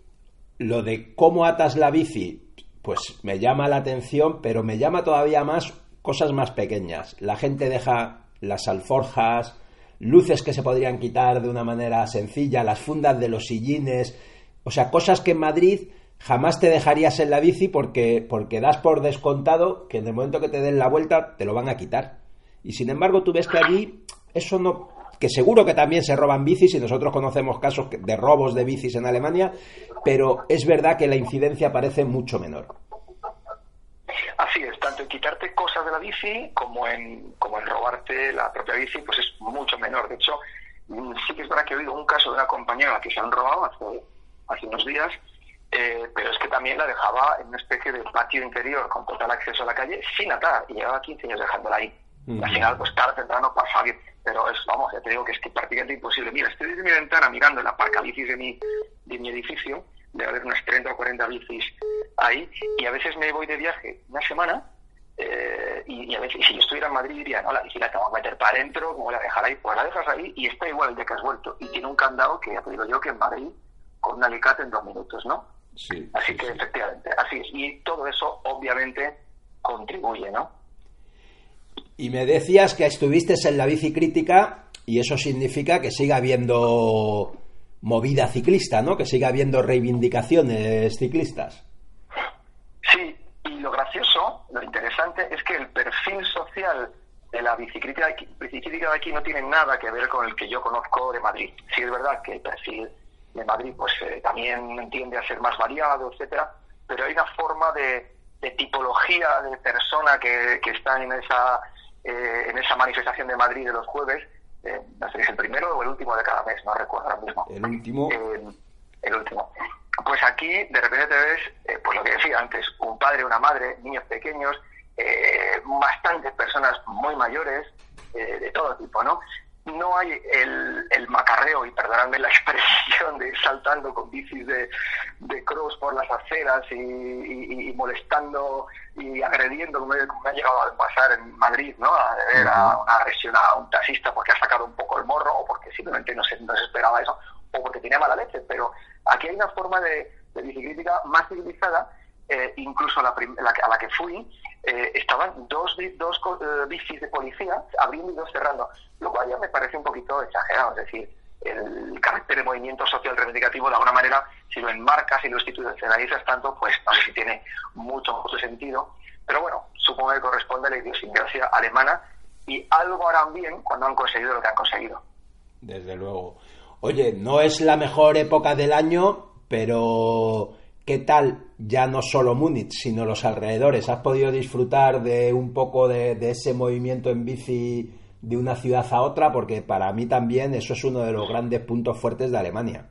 lo de cómo atas la bici, pues me llama la atención, pero me llama todavía más cosas más pequeñas. La gente deja las alforjas, luces que se podrían quitar de una manera sencilla, las fundas de los sillines, o sea, cosas que en Madrid jamás te dejarías en la bici porque, porque das por descontado que en el momento que te den la vuelta te lo van a quitar. Y sin embargo tú ves que allí eso no, que seguro que también se roban bicis y nosotros conocemos casos de robos de bicis en Alemania, pero es verdad que la incidencia parece mucho menor. Así es, tanto en quitarte cosas de la bici como en, como en robarte la propia bici, pues es mucho menor. De hecho, mm, sí que es verdad que he oído un caso de una compañera que se han robado hace, hace unos días, eh, pero es que también la dejaba en una especie de patio interior con total acceso a la calle sin atar y llevaba 15 años dejándola ahí. Y al final, pues tarde temprano pasa alguien. Pero es, vamos, ya te digo que es que prácticamente imposible. Mira, estoy desde mi ventana mirando la parca bicis de mi, de mi edificio, debe haber unas 30 o 40 bicis ahí, y a veces me voy de viaje una semana, eh, y, a veces, si yo estuviera en Madrid diría, no, la bici la tengo que meter para adentro, ¿cómo la dejar ahí? Pues la dejas ahí y está igual el día que has vuelto. Y tiene un candado que ya te digo yo que en Madrid con un alicate en dos minutos, ¿no? Sí, Así sí, que sí. efectivamente, así es. Y todo eso obviamente contribuye, ¿no? Y me decías que estuviste en la bici crítica y eso significa que siga habiendo movida ciclista, ¿no? Que siga habiendo reivindicaciones ciclistas. Sí, y lo gracioso, lo interesante es que el perfil social de la bicicleta de aquí, bicicleta de aquí no tiene nada que ver con el que yo conozco de Madrid. Sí es verdad que el perfil de Madrid pues eh, también tiende a ser más variado, etcétera, pero hay una forma de, de tipología de persona que, que está en esa eh, en esa manifestación de Madrid de los jueves, eh, no sé si es el primero o el último de cada mes, no recuerdo ahora mismo. El último. Eh, el último. Pues aquí de repente te ves, eh, pues lo que decía antes, un padre, una madre, niños pequeños, eh, bastantes personas muy mayores, eh, de todo tipo, ¿no? No hay el, el macarreo, y perdonadme la expresión, de saltando con bicis de, de cross por las aceras y, y- y molestando y agrediendo, como, me- como ha llegado a pasar en Madrid, ¿no? A ver a una agresión a un taxista porque ha sacado un poco el morro o porque simplemente no se, no se esperaba eso o porque tenía mala leche. Pero aquí hay una forma de, de biciclítica más civilizada eh, incluso la la que- a la que fui, eh, estaban dos, dos eh, bicis de policía abriendo y dos cerrando, lo cual ya me parece un poquito exagerado. Es decir, el carácter de movimiento social reivindicativo, de alguna manera, si lo enmarcas y lo institucionalizas tanto, pues no sé si tiene mucho, mucho sentido. Pero bueno, supongo que corresponde a la idiosincrasia alemana y algo harán bien cuando han conseguido lo que han conseguido. Desde luego. Oye, no es la mejor época del año, pero ¿qué tal ya no solo Múnich, sino los alrededores? ¿Has podido disfrutar de un poco de, ese movimiento en bici de una ciudad a otra? Porque para mí también eso es uno de los grandes puntos fuertes de Alemania.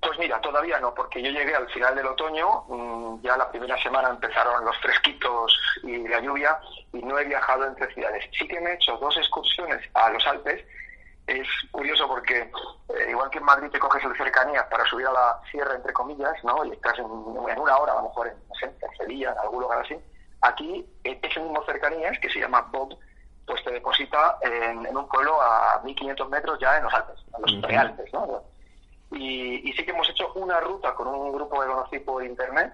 Pues mira, todavía no, porque yo llegué al final del otoño, mm, ya la primera semana empezaron los fresquitos y la lluvia, y no he viajado entre ciudades. Sí que me he hecho dos excursiones a los Alpes. Es curioso porque, eh, igual que en Madrid te coges el cercanía para subir a la sierra, entre comillas, ¿no? Y estás en, en una hora, a lo mejor en, no sé, en Sevilla, en algún lugar así. Aquí, eh, ese mismo cercanías, que se llama Bob, pues te deposita en, en un pueblo a 1500 metros ya en los Alpes, en los prealpes, ¿no? Y, y sí que hemos hecho una ruta con un grupo que conocí por internet.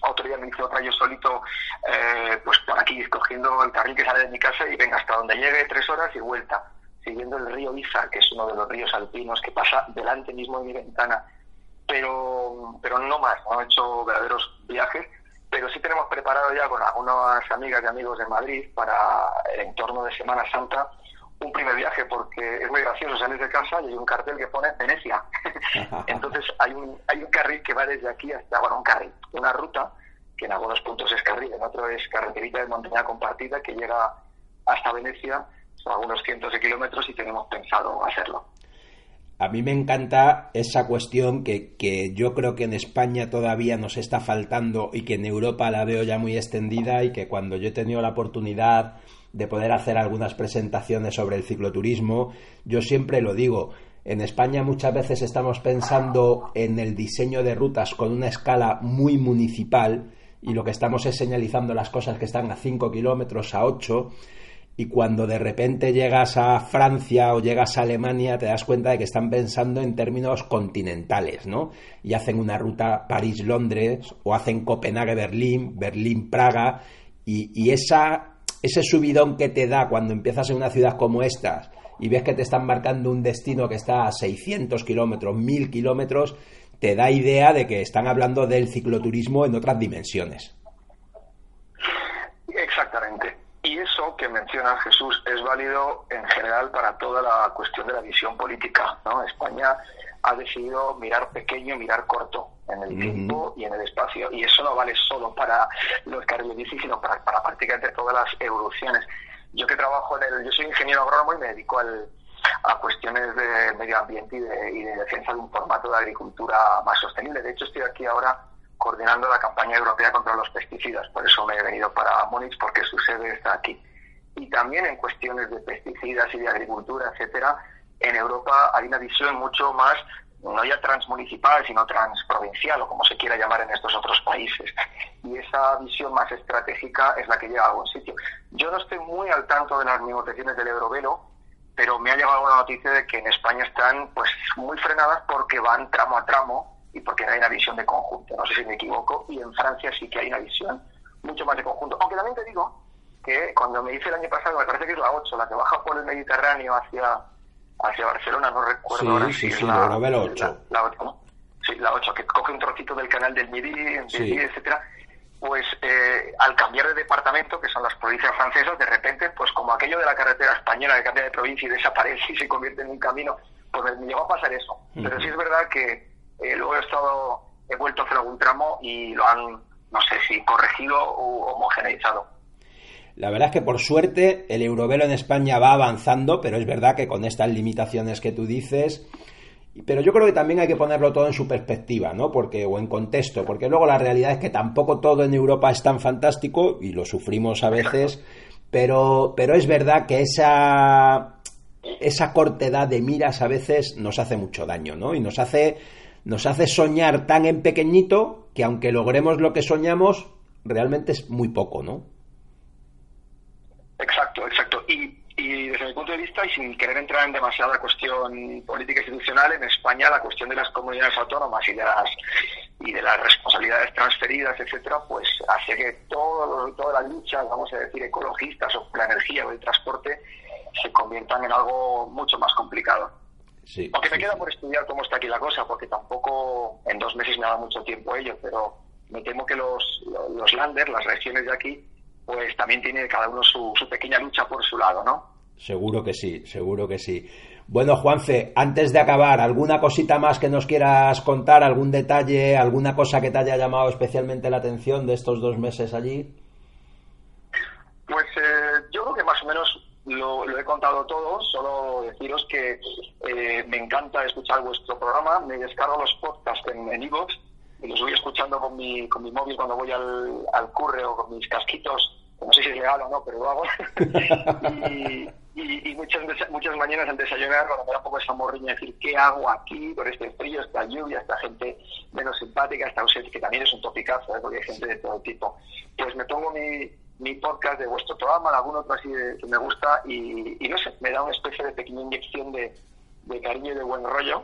Otro día me hice otra yo solito, eh, pues por aquí, cogiendo el carril que sale de mi casa y venga hasta donde llegue tres horas y vuelta, siguiendo el río Iza, que es uno de los ríos alpinos que pasa delante mismo de mi ventana. Pero, pero no más, no he hecho verdaderos viajes, pero sí tenemos preparado ya con algunas amigas y amigos de Madrid para el entorno de Semana Santa un primer viaje porque es muy gracioso salir de casa y hay un cartel que pone Venecia. Entonces hay un, hay un carril que va desde aquí hasta, bueno, un carril, una ruta que en algunos puntos es carril, en otro es carreterita de montaña compartida que llega hasta Venecia, son algunos cientos de kilómetros y tenemos pensado hacerlo. A mí me encanta esa cuestión que, que yo creo que en España todavía nos está faltando y que en Europa la veo ya muy extendida y que cuando yo he tenido la oportunidad de poder hacer algunas presentaciones sobre el cicloturismo, yo siempre lo digo, en España muchas veces estamos pensando en el diseño de rutas con una escala muy municipal y lo que estamos es señalizando las cosas que están a 5 kilómetros, a 8 y cuando de repente llegas a Francia o llegas a Alemania te das cuenta de que están pensando en términos continentales, ¿no? Y hacen una ruta París-Londres o hacen Copenhague-Berlín, Berlín-Praga y, esa, ese subidón que te da cuando empiezas en una ciudad como esta y ves que te están marcando un destino que está a 600 kilómetros, 1000 kilómetros, te da idea de que están hablando del cicloturismo en otras dimensiones. Exactamente. Y eso que menciona Jesús es válido en general para toda la cuestión de la visión política. ¿no? España ha decidido mirar pequeño, mirar corto en el tiempo y en el espacio. Y eso no vale solo para los carriles bici, sino para, para prácticamente todas las evoluciones. Yo que trabajo en el... Yo soy ingeniero agrónomo y me dedico al, a cuestiones de medio ambiente y de, y de defensa de un formato de agricultura más sostenible. De hecho, estoy aquí ahora coordinando la campaña europea contra los pesticidas. Por eso me he venido para Múnich, porque su sede está aquí. Y también en cuestiones de pesticidas y de agricultura, etcétera, en Europa hay una visión mucho más, no ya transmunicipal, sino transprovincial, o como se quiera llamar en estos otros países. Y esa visión más estratégica es la que llega a algún sitio. Yo no estoy muy al tanto de las negociaciones del Eurovelo, pero me ha llegado una noticia de que en España están pues muy frenadas porque van tramo a tramo y porque no hay una visión de conjunto. No sé si me equivoco. Y en Francia sí que hay una visión mucho más de conjunto. Aunque también te digo que cuando me hice el año pasado, me parece que es la 8, la que baja por el Mediterráneo hacia, hacia Barcelona, no recuerdo Sí, ahora sí, si es sí, la, la novela 8. La, la 8, ¿no? Sí, la 8, que coge un trocito del canal del Midi, del Sí. Midi, etcétera. Pues eh, al cambiar de departamento, que son las provincias francesas, de repente, pues como aquello de la carretera española que cambia de provincia y desaparece y se convierte en un camino, pues me, llegó a pasar eso. Pero sí es verdad que eh, luego he estado, he vuelto a hacer algún tramo y lo han, no sé si corregido o homogeneizado. La verdad es que por suerte el Eurovelo en España va avanzando, pero es verdad que con estas limitaciones que tú dices, pero yo creo que también hay que ponerlo todo en su perspectiva, ¿no? Porque o en contexto, porque luego la realidad es que tampoco todo en Europa es tan fantástico y lo sufrimos a veces, pero pero es verdad que esa esa cortedad de miras a veces nos hace mucho daño, ¿no? Y nos hace nos hace soñar tan en pequeñito que aunque logremos lo que soñamos, realmente es muy poco, ¿no? Exacto, exacto. Y, desde mi punto de vista, y sin querer entrar en demasiada cuestión política institucional, en España la cuestión de las comunidades autónomas y de las y de las responsabilidades transferidas, etcétera, pues hace que todo, todas las luchas, vamos a decir, ecologistas o la energía o el transporte se conviertan en algo mucho más complicado. Sí, Aunque me queda por estudiar cómo está aquí la cosa, porque tampoco en dos meses me da mucho tiempo ello, pero me temo que los, los landers, las regiones de aquí, pues también tiene cada uno su, su pequeña lucha por su lado, ¿no? Seguro que sí, seguro que sí. Bueno, Juanfe, antes de acabar, ¿alguna cosita más que nos quieras contar? ¿Algún detalle, alguna cosa que te haya llamado especialmente la atención de estos dos meses allí? Pues eh, yo creo que más o menos lo, lo he contado todo, solo deciros que eh, me encanta escuchar vuestro programa, me descargo los podcasts en iVoox y los voy escuchando con mi, con mi móvil cuando voy al, al curre o con mis casquitos, no sé si es legal o no, pero lo hago. y, y, y muchas, muchas mañanas al desayunar, cuando me da un poco esa morriña, decir, ¿qué hago aquí con este frío, esta lluvia, esta gente menos simpática, esta ausencia, que también es un topicazo, ¿eh? porque hay gente de todo tipo? Pues me pongo mi, mi podcast de vuestro programa, algún otro así de- que me gusta, y, y no sé, me da una especie de pequeña inyección de, de cariño y de buen rollo.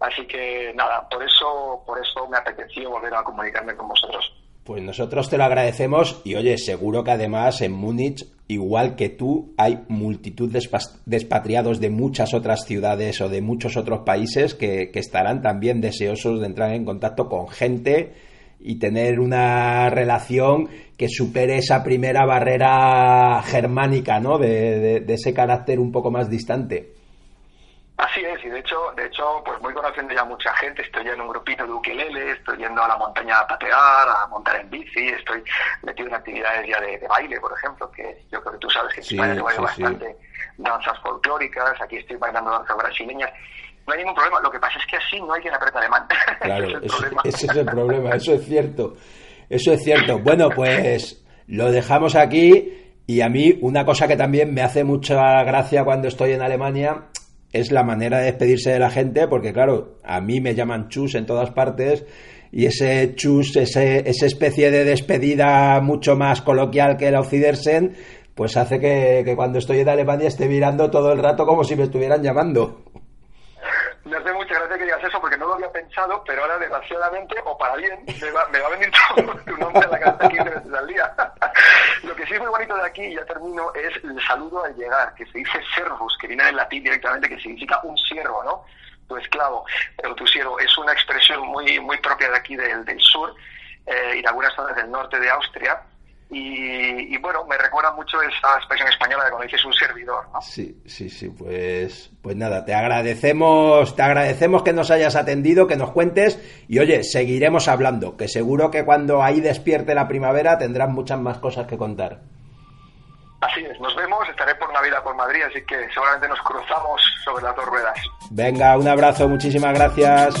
Así que nada, por eso, por eso me apeteció volver a comunicarme con vosotros. Pues nosotros te lo agradecemos y oye, seguro que además en Múnich, igual que tú, hay multitud de de expatriados de muchas otras ciudades o de muchos otros países que, que estarán también deseosos de entrar en contacto con gente y tener una relación que supere esa primera barrera germánica, ¿no? De, de- de ese carácter un poco más distante. Así es, y de hecho, de hecho, pues voy conociendo ya mucha gente, estoy ya en un grupito de ukelele, estoy yendo a la montaña a patear, a montar en bici, estoy metido en actividades ya de, de baile, por ejemplo, que yo creo que tú sabes que en Sí, España se baila sí. bastante danzas folclóricas, aquí estoy bailando danzas brasileñas, no hay ningún problema, lo que pasa es que así no hay quien apreta alemán. Claro, Ese es el ese, problema. ese es el problema, eso es cierto. Eso es cierto. Bueno, pues lo dejamos aquí y a mí una cosa que también me hace mucha gracia cuando estoy en Alemania es la manera de despedirse de la gente, porque claro, a mí me llaman chus en todas partes y ese chus, ese, esa especie de despedida mucho más coloquial que el Occidersen, pues hace que, que cuando estoy en Alemania esté mirando todo el rato como si me estuvieran llamando. Me hace mucha gracia que digas eso porque no lo había pensado, pero ahora desgraciadamente, o para bien, me va, me va a venir todo tu nombre a la cabeza 15 veces al día. lo que sí es muy bonito de aquí, y ya termino, es el saludo al llegar, que se dice servus, que viene del latín directamente, que significa un siervo, ¿no? Tu esclavo, pero tu siervo. Es una expresión muy, muy propia de aquí del, del sur eh, y de algunas zonas del norte de Austria. Y, bueno, me recuerda mucho esa expresión española de cuando dices un servidor, ¿no? Sí, sí, sí, pues, pues nada, te agradecemos, te agradecemos que nos hayas atendido, que nos cuentes y oye, seguiremos hablando, que seguro que cuando ahí despierte la primavera tendrás muchas más cosas que contar. Así es, nos vemos, estaré por Navidad por Madrid, así que seguramente nos cruzamos sobre las dos ruedas. Venga, un abrazo, muchísimas gracias.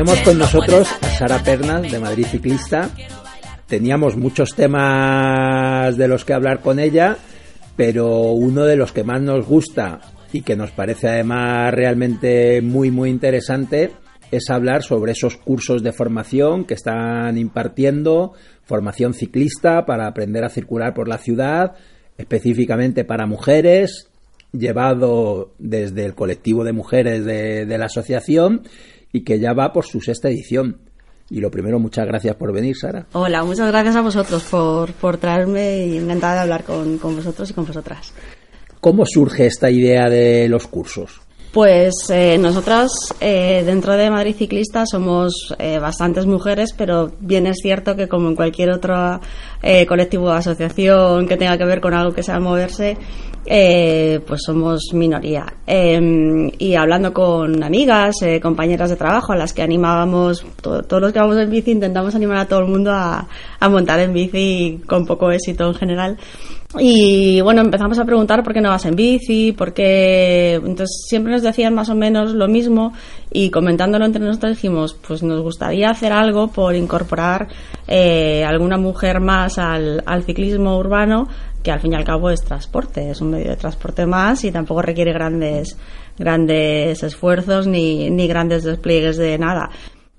Tenemos con nosotros a Sara Pernas de Madrid Ciclista. Teníamos muchos temas de los que hablar con ella, pero uno de los que más nos gusta y que nos parece además realmente muy muy interesante es hablar sobre esos cursos de formación que están impartiendo, formación ciclista para aprender a circular por la ciudad, específicamente para mujeres, llevado desde el colectivo de mujeres de, de la asociación y que ya va por su sexta edición. Y lo primero, muchas gracias por venir, Sara. Hola, muchas gracias a vosotros por, por traerme y encantada de hablar con, con vosotros y con vosotras. ¿Cómo surge esta idea de los cursos? Pues eh, nosotras eh, dentro de Madrid Ciclista somos eh, bastantes mujeres, pero bien es cierto que como en cualquier otro eh, colectivo o asociación que tenga que ver con algo que sea moverse, eh, pues somos minoría. Em, y hablando con amigas, eh, compañeras de trabajo a las que animábamos, to- todos los que vamos en bici, intentamos animar a todo el mundo a, a montar en bici con poco éxito en general. Y bueno, empezamos a preguntar por qué no vas en bici, por qué. Entonces siempre nos decían más o menos lo mismo y comentándolo entre nosotros dijimos, pues nos gustaría hacer algo por incorporar eh, alguna mujer más al, ciclismo urbano, que al fin y al cabo es transporte, es un medio de transporte más y tampoco requiere grandes, grandes esfuerzos ni, ni grandes despliegues de nada.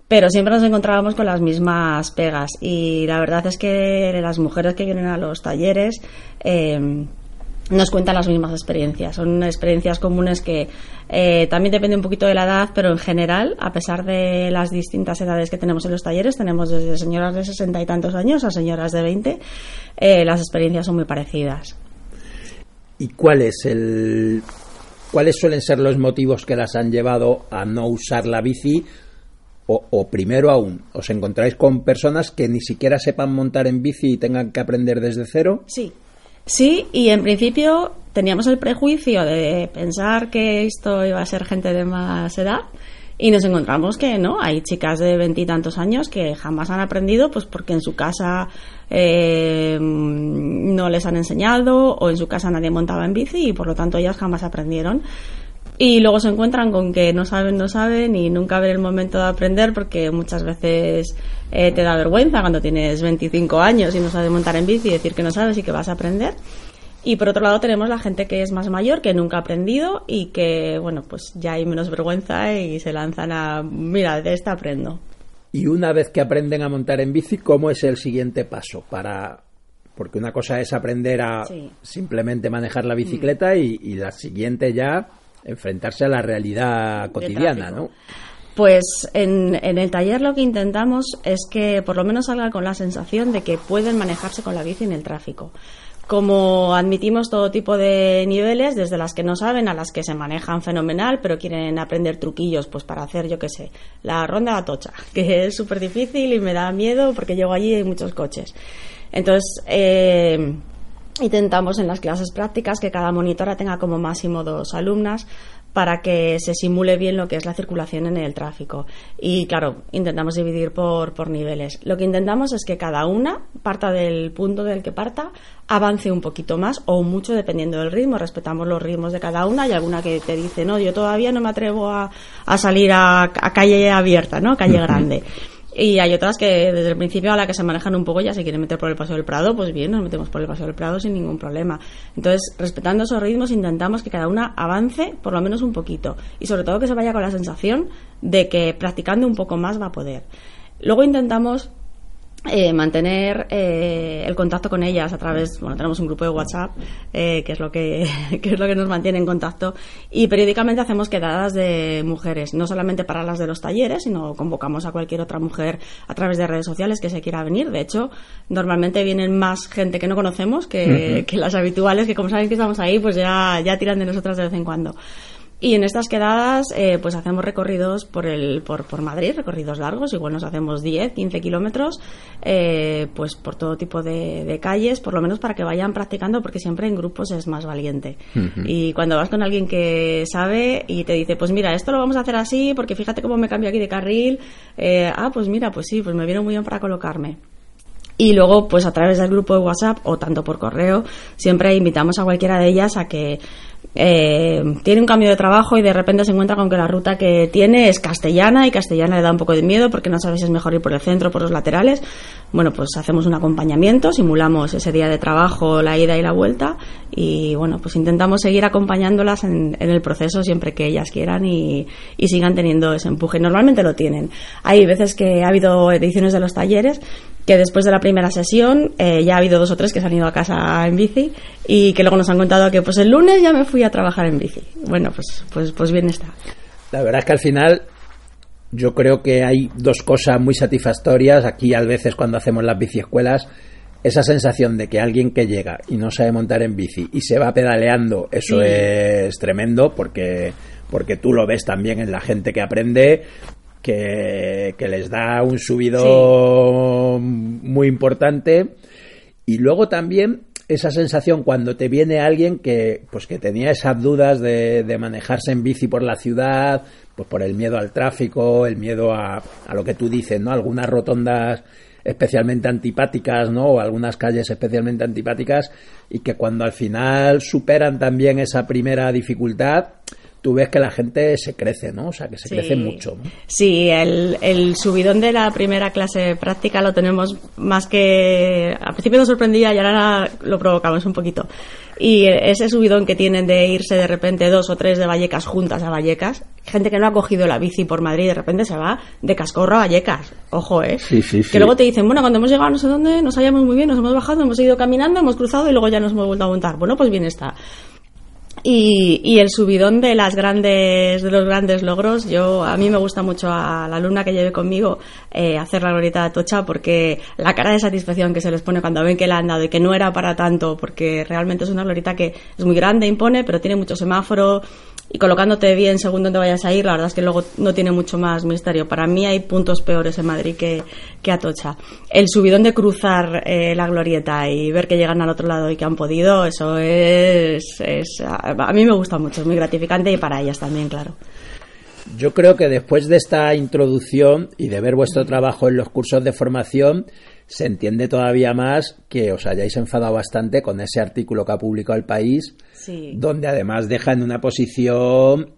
Pero siempre nos encontrábamos con las mismas pegas y la verdad es que las mujeres que vienen a los talleres eh, nos cuentan las mismas experiencias. Son experiencias comunes que eh, también depende un poquito de la edad, pero en general, a pesar de las distintas edades que tenemos en los talleres, tenemos desde señoras de sesenta y tantos años a señoras de 20, eh, las experiencias son muy parecidas. ¿Y cuál es el cuáles suelen ser los motivos que las han llevado a no usar la bici? O, o primero aún, ¿os encontráis con personas que ni siquiera sepan montar en bici y tengan que aprender desde cero? Sí. Sí, y en principio teníamos el prejuicio de pensar que esto iba a ser gente de más edad y nos encontramos que no, hay chicas de veintitantos años que jamás han aprendido pues porque en su casa eh, no les han enseñado o en su casa nadie montaba en bici y por lo tanto ellas jamás aprendieron. Y luego se encuentran con que no saben, no saben y nunca ven el momento de aprender porque muchas veces eh, te da vergüenza cuando tienes 25 años y no sabes montar en bici y decir que no sabes y que vas a aprender. Y por otro lado tenemos la gente que es más mayor, que nunca ha aprendido y que, bueno, pues ya hay menos vergüenza y se lanzan a, mira, de esta aprendo. Y una vez que aprenden a montar en bici, ¿cómo es el siguiente paso para porque una cosa es aprender a Sí. simplemente manejar la bicicleta y, y la siguiente ya enfrentarse a la realidad cotidiana. ¿no? Pues en, en el taller lo que intentamos es que por lo menos salgan con la sensación de que pueden manejarse con la bici en el tráfico. Como admitimos todo tipo de niveles, desde las que no saben a las que se manejan fenomenal, pero quieren aprender truquillos, pues para hacer, yo qué sé, la ronda Atocha, que es súper difícil y me da miedo porque llego allí y hay muchos coches. Entonces, eh, intentamos en las clases prácticas que cada monitora tenga como máximo dos alumnas para que se simule bien lo que es la circulación en el tráfico. Y claro, intentamos dividir por, por niveles. Lo que intentamos es que cada una parta del punto del que parta, avance un poquito más o mucho dependiendo del ritmo. Respetamos los ritmos de cada una. Hay alguna que te dice, no, yo todavía no me atrevo a, a salir a, a calle abierta, ¿no? Calle grande. Y hay otras que desde el principio a la que se manejan un poco ya se quieren meter por el Paseo del Prado, pues bien, nos metemos por el Paseo del Prado sin ningún problema. Entonces, respetando esos ritmos, intentamos que cada una avance por lo menos un poquito. Y sobre todo que se vaya con la sensación de que practicando un poco más va a poder. Luego intentamos eh, mantener eh, el contacto con ellas a través, bueno, tenemos un grupo de WhatsApp eh, que es lo que, que es lo que nos mantiene en contacto y periódicamente hacemos quedadas de mujeres, no solamente para las de los talleres, sino convocamos a cualquier otra mujer a través de redes sociales que se quiera venir. De hecho, normalmente vienen más gente que no conocemos que, que las habituales, que como saben que estamos ahí, pues ya, ya tiran de nosotras de vez en cuando. Y en estas quedadas, eh, pues hacemos recorridos por, el, por, por Madrid, recorridos largos, igual nos hacemos 10, 15 kilómetros, eh, pues por todo tipo de, de calles, por lo menos para que vayan practicando, porque siempre en grupos es más valiente. Y cuando vas con alguien que sabe y te dice, pues mira, esto lo vamos a hacer así, porque fíjate cómo me cambio aquí de carril, eh, ah, pues mira, pues sí, pues me viene muy bien para colocarme. Y luego, pues a través del grupo de WhatsApp o tanto por correo, siempre invitamos a cualquiera de ellas a que eh, tiene un cambio de trabajo y de repente se encuentra con que la ruta que tiene es castellana y castellana le da un poco de miedo porque no sabe si es mejor ir por el centro o por los laterales. Bueno, pues hacemos un acompañamiento, simulamos ese día de trabajo, la ida y la vuelta y bueno, pues intentamos seguir acompañándolas en, el proceso siempre que ellas quieran y sigan teniendo ese empuje. Normalmente lo tienen. Hay veces que ha habido ediciones de los talleres que después de la primera sesión eh, ya ha habido dos o tres que se han ido a casa en bici y que luego nos han contado que pues el lunes ya me fui a trabajar en bici. Bueno, pues, pues, pues bien está. La verdad es que al final yo creo que hay dos cosas muy satisfactorias aquí a veces cuando hacemos las biciescuelas. Esa sensación de que alguien que llega y no sabe montar en bici y se va pedaleando, eso Sí. es tremendo porque, porque tú lo ves también en la gente que aprende, que, que les da un subido muy importante. Y luego también esa sensación cuando te viene alguien que pues que tenía esas dudas de, de manejarse en bici por la ciudad, pues por el miedo al tráfico, el miedo a, a lo que tú dices, ¿no? Algunas rotondas especialmente antipáticas, ¿no? O algunas calles especialmente antipáticas y que cuando al final superan también esa primera dificultad, tú ves que la gente se crece, ¿no? O sea, que se Sí. crece mucho. ¿no? Sí, el, el subidón de la primera clase práctica lo tenemos más que... Al principio nos sorprendía y ahora lo provocamos un poquito. Y ese subidón que tienen de irse de repente dos o tres de Vallecas juntas a Vallecas, gente que no ha cogido la bici por Madrid de repente se va de Cascorro a Vallecas. Ojo, ¿eh? Sí, sí, sí. Que luego te dicen, bueno, cuando hemos llegado no sé dónde, nos hallamos muy bien, nos hemos bajado, hemos ido caminando, hemos cruzado y luego ya nos hemos vuelto a montar. Bueno, pues bien está. Y, y el subidón de las grandes de los grandes logros. Yo a mí me gusta mucho a la alumna que lleve conmigo eh, hacer la glorieta de Atocha porque la cara de satisfacción que se les pone cuando ven que la han dado y que no era para tanto porque realmente es una glorieta que es muy grande impone pero tiene mucho semáforo y colocándote bien según donde vayas a ir la verdad es que luego no tiene mucho más misterio para mí hay puntos peores en Madrid que, que Atocha el subidón de cruzar eh, la glorieta y ver que llegan al otro lado y que han podido eso es, es a mí me gusta mucho, es muy gratificante y para ellas también, claro. Yo creo que después de esta introducción y de ver vuestro trabajo en los cursos de formación, se entiende todavía más que os hayáis enfadado bastante con ese artículo que ha publicado el país, Sí. donde además deja en una posición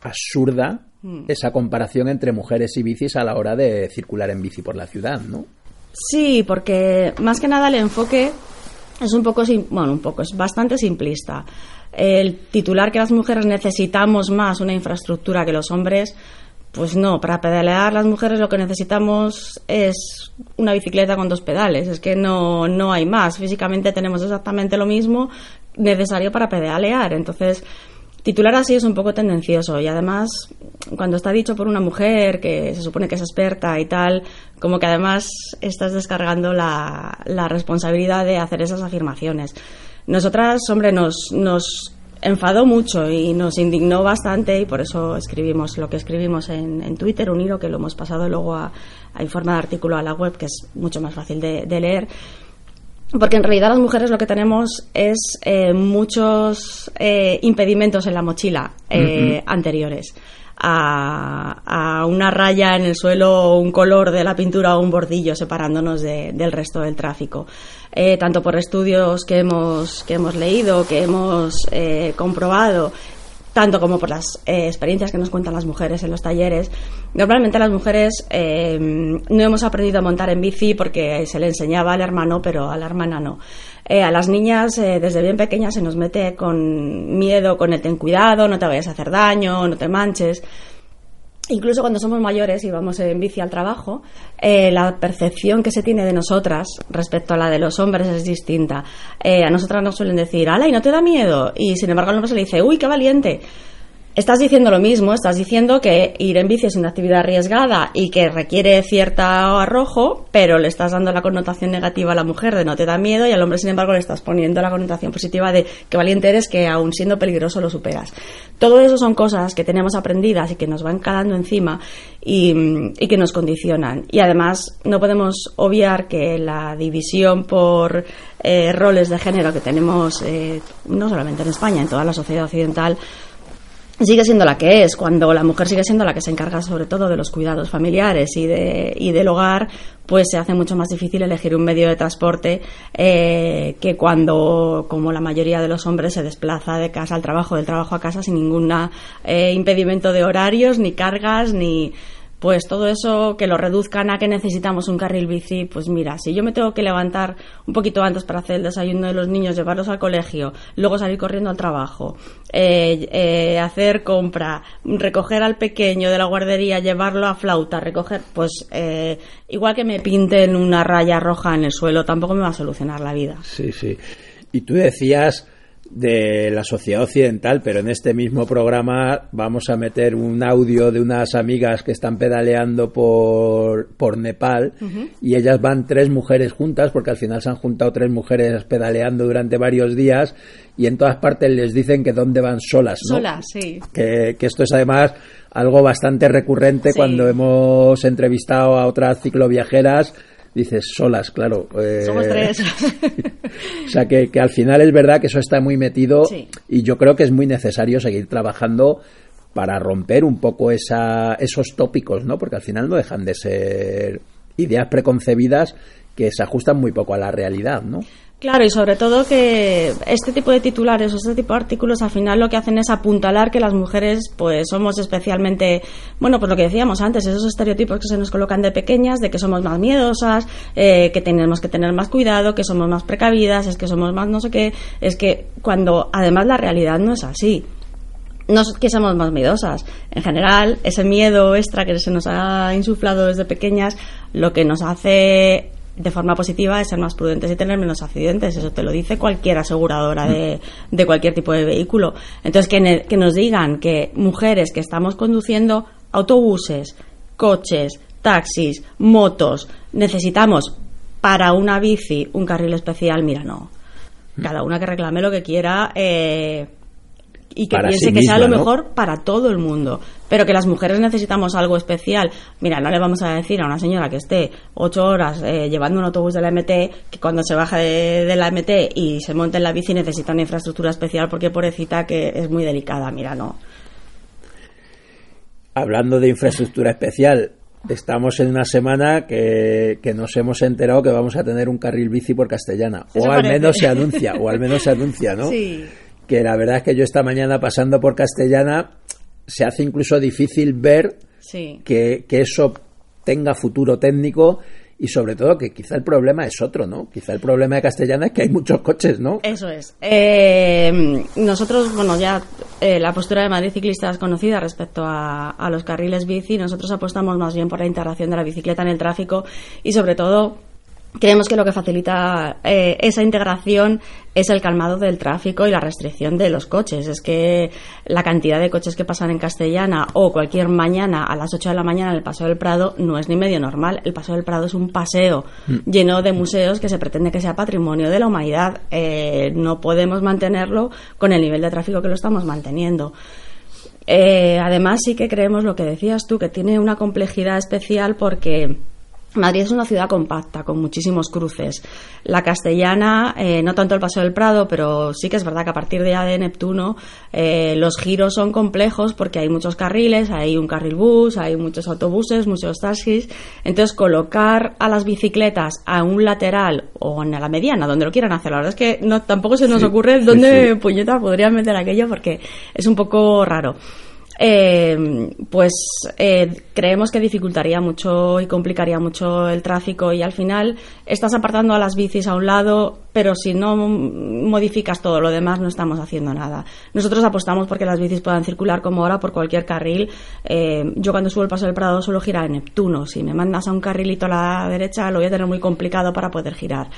absurda Mm. esa comparación entre mujeres y bicis a la hora de circular en bici por la ciudad, ¿no? Sí, porque más que nada el enfoque es un poco, bueno, un poco, es bastante simplista. El titular que las mujeres necesitamos más una infraestructura que los hombres, pues no, para pedalear las mujeres lo que necesitamos es una bicicleta con dos pedales, es que no, no hay más. Físicamente tenemos exactamente lo mismo necesario para pedalear, entonces titular así es un poco tendencioso y además cuando está dicho por una mujer que se supone que es experta y tal, como que además estás descargando la, la responsabilidad de hacer esas afirmaciones. Nosotras, hombre, nos, nos enfadó mucho y nos indignó bastante y por eso escribimos lo que escribimos en, en Twitter, un hilo que lo hemos pasado luego a, a en de artículo a la web, que es mucho más fácil de leer. Porque en realidad las mujeres lo que tenemos es eh, muchos eh, impedimentos en la mochila eh, anteriores. A, a una raya en el suelo o un color de la pintura o un bordillo separándonos de- del resto del tráfico. Eh, tanto por estudios que hemos, que hemos leído, que hemos eh, comprobado, tanto como por las eh, experiencias que nos cuentan las mujeres en los talleres. Normalmente las mujeres eh, no hemos aprendido a montar en bici porque se le enseñaba al hermano, pero a la hermana no. Eh, a las niñas desde bien pequeñas se nos mete con miedo, con el ten cuidado, no te vayas a hacer daño, no te manches. Incluso cuando somos mayores y vamos en bici al trabajo, eh, la percepción que se tiene de nosotras respecto a la de los hombres es distinta. Eh, a nosotras nos suelen decir, ala, y no te da miedo. Y sin embargo al hombre se le dice, uy, qué valiente. Estás diciendo lo mismo, estás diciendo que ir en bici es una actividad arriesgada y que requiere cierto arrojo, pero le estás dando la connotación negativa a la mujer de no te da miedo y al hombre, sin embargo, le estás poniendo la connotación positiva de que valiente eres que aún siendo peligroso lo superas. Todo eso son cosas que tenemos aprendidas y que nos van calando encima y, que nos condicionan. Y además no podemos obviar que la división por eh, roles de género que tenemos eh, no solamente en España, en toda la sociedad occidental, sigue siendo la que es. Cuando la mujer sigue siendo la que se encarga sobre todo de los cuidados familiares y, de, y del hogar, pues se hace mucho más difícil elegir un medio de transporte eh, que cuando, como la mayoría de los hombres, se desplaza de casa al trabajo, del trabajo a casa sin ningún eh, impedimento de horarios, ni cargas, ni pues todo eso que lo reduzcan a que necesitamos un carril bici, pues mira, si yo me tengo que levantar un poquito antes para hacer el desayuno de los niños, llevarlos al colegio, luego salir corriendo al trabajo, eh, eh, hacer compra, recoger al pequeño de la guardería, llevarlo a flauta, recoger, pues eh, igual que me pinten una raya roja en el suelo, tampoco me va a solucionar la vida. Sí, sí. Y tú decías de la sociedad occidental, pero en este mismo programa vamos a meter un audio de unas amigas que están pedaleando por, por Nepal y ellas van tres mujeres juntas, porque al final se han juntado tres mujeres pedaleando durante varios días y en todas partes les dicen que dónde van solas, ¿no? Solas, sí. Que, que esto es además algo bastante recurrente cuando hemos entrevistado a otras cicloviajeras dices solas, claro. Eh, Somos tres. o sea que, que, al final es verdad que eso está muy metido y yo creo que es muy necesario seguir trabajando para romper un poco esa, esos tópicos, ¿no? Porque al final no dejan de ser ideas preconcebidas que se ajustan muy poco a la realidad, ¿no? Claro, y sobre todo que este tipo de titulares o este tipo de artículos al final lo que hacen es apuntalar que las mujeres pues somos especialmente, bueno, pues lo que decíamos antes, esos estereotipos que se nos colocan de pequeñas, de que somos más miedosas, eh, que tenemos que tener más cuidado, que somos más precavidas, es que somos más no sé qué, es que cuando además la realidad no es así no es que somos más miedosas. En general, ese miedo extra que se nos ha insuflado desde pequeñas, lo que nos hace de forma positiva es ser más prudentes y tener menos accidentes. Eso te lo dice cualquier aseguradora de, de cualquier tipo de vehículo. Entonces, que, nos digan que mujeres que estamos conduciendo autobuses, coches, taxis, motos, necesitamos para una bici un carril especial, mira, no. Cada una que reclame lo que quiera. Eh, y que piense que sea lo mejor para todo el mundo. Pero que las mujeres necesitamos algo especial. Mira, no le vamos a decir a una señora que esté ocho horas eh, llevando un autobús de la MT que cuando se baja de, la MT y se monte en la bici necesita una infraestructura especial porque pobrecita que es muy delicada. Mira, no. Hablando de infraestructura especial, estamos en una semana que, que, nos hemos enterado que vamos a tener un carril bici por Castellana. o al menos se anuncia, o al menos se anuncia, ¿no? Sí que la verdad es que yo esta mañana pasando por Castellana se hace incluso difícil ver que, eso tenga futuro técnico y sobre todo que quizá el problema es otro, ¿no? Quizá el problema de Castellana es que hay muchos coches, ¿no? Eso es. Eh, nosotros, bueno, ya eh, la postura de Madrid Ciclista es conocida respecto a, a los carriles bici. Nosotros apostamos más bien por la integración de la bicicleta en el tráfico y sobre todo Creemos que lo que facilita eh, esa integración es el calmado del tráfico y la restricción de los coches. Es que la cantidad de coches que pasan en Castellana o cualquier mañana a las 8 de la mañana en el Paseo del Prado no es ni medio normal. El Paseo del Prado es un paseo mm. lleno de museos que se pretende que sea patrimonio de la humanidad. Eh, no podemos mantenerlo con el nivel de tráfico que lo estamos manteniendo. Eh, además, sí que creemos lo que decías tú, que tiene una complejidad especial porque Madrid es una ciudad compacta, con muchísimos cruces. La castellana, eh, no tanto el Paseo del Prado, pero sí que es verdad que a partir de ya de Neptuno eh, los giros son complejos porque hay muchos carriles, hay un carril bus, hay muchos autobuses, muchos taxis. Entonces, colocar a las bicicletas a un lateral o en la mediana, donde lo quieran hacer, la verdad es que no, tampoco se nos ocurre dónde puñeta podrían meter aquello porque es un poco raro. Eh, pues eh, creemos que dificultaría mucho y complicaría mucho el tráfico y al final estás apartando a las bicis a un lado, pero si no modificas todo lo demás no estamos haciendo nada. Nosotros apostamos porque las bicis puedan circular como ahora por cualquier carril. Eh, yo cuando subo el paso del Prado solo girar en Neptuno. Si me mandas a un carrilito a la derecha lo voy a tener muy complicado para poder girar.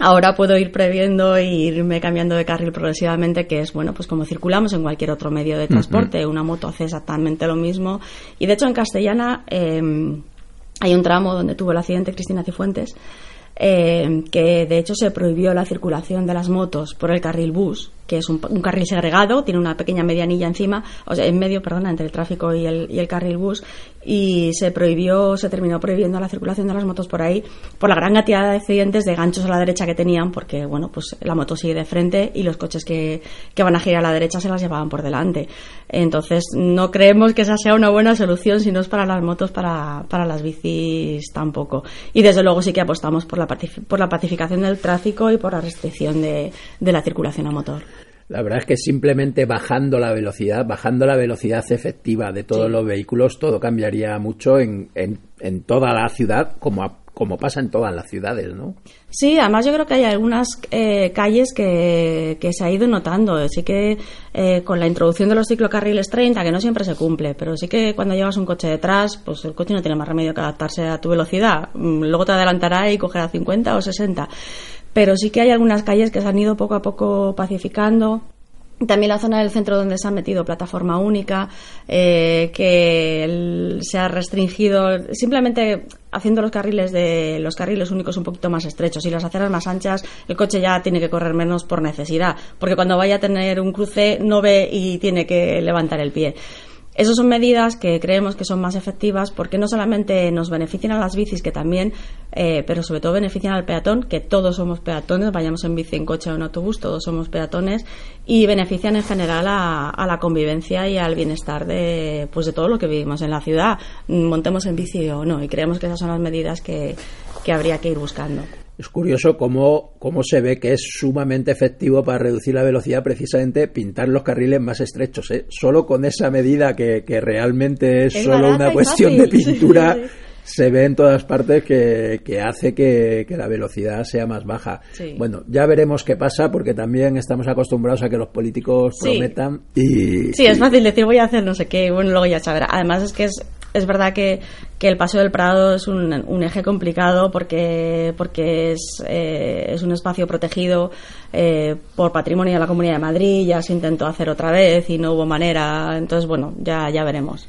Ahora puedo ir previendo e irme cambiando de carril progresivamente, que es, bueno, pues como circulamos en cualquier otro medio de transporte. Una moto hace exactamente lo mismo. Y de hecho en Castellana em, hay un tramo donde tuvo el accidente Cristina Cifuentes, eh, que de hecho se prohibió la circulación de las motos por el carril bus que es un, carril segregado, tiene una pequeña medianilla encima, o sea, en medio, perdona, entre el tráfico y el, y el carril bus, y se prohibió, se terminó prohibiendo la circulación de las motos por ahí por la gran cantidad de accidentes de ganchos a la derecha que tenían, porque, bueno, pues la moto sigue de frente y los coches que, que van a girar a la derecha se las llevaban por delante. Entonces, no creemos que esa sea una buena solución, si no es para las motos, para, para las bicis tampoco. Y desde luego sí que apostamos por la, por la pacificación del tráfico y por la restricción de, de la circulación a motor. La verdad es que simplemente bajando la velocidad, bajando la velocidad efectiva de todos los vehículos, todo cambiaría mucho en, en, toda la ciudad, como, como pasa en todas las ciudades, ¿no? Sí, además yo creo que hay algunas eh, calles que, que, se ha ido notando. Sí que eh, con la introducción de los ciclocarriles 30, que no siempre se cumple, pero sí que cuando llevas un coche detrás, pues el coche no tiene más remedio que adaptarse a tu velocidad. Mm, luego te adelantará y cogerá 50 o 60 pero sí que hay algunas calles que se han ido poco a poco pacificando. También la zona del centro donde se ha metido plataforma única, eh, que se ha restringido simplemente haciendo los carriles de los carriles únicos un poquito más estrechos y las aceras más anchas, el coche ya tiene que correr menos por necesidad, porque cuando vaya a tener un cruce no ve y tiene que levantar el pie. Esas son medidas que creemos que son más efectivas porque no solamente nos benefician a las bicis, que también, eh, pero sobre todo benefician al peatón, que todos somos peatones, vayamos en bici, en coche o en autobús, todos somos peatones, y benefician en general a, la convivencia y al bienestar de, pues de todo lo que vivimos en la ciudad, montemos en bici o no, y creemos que esas son las medidas que habría que ir buscando. Es curioso cómo, cómo se ve que es sumamente efectivo para reducir la velocidad precisamente pintar los carriles más estrechos. ¿eh? Solo con esa medida que, que realmente es, solo una cuestión de pintura. se ve en todas partes que, que hace que, que, la velocidad sea más baja. Bueno, ya veremos qué pasa porque también estamos acostumbrados a que los políticos prometan y... Sí, es fácil decir voy a hacer no sé qué, bueno, luego ya sabrá. Además es que es es verdad que, que, el Paseo del Prado es un, eje complicado porque, porque es, eh, es un espacio protegido eh, por patrimonio de la Comunidad de Madrid. Ya se intentó hacer otra vez y no hubo manera. Entonces, bueno, ya, ya veremos.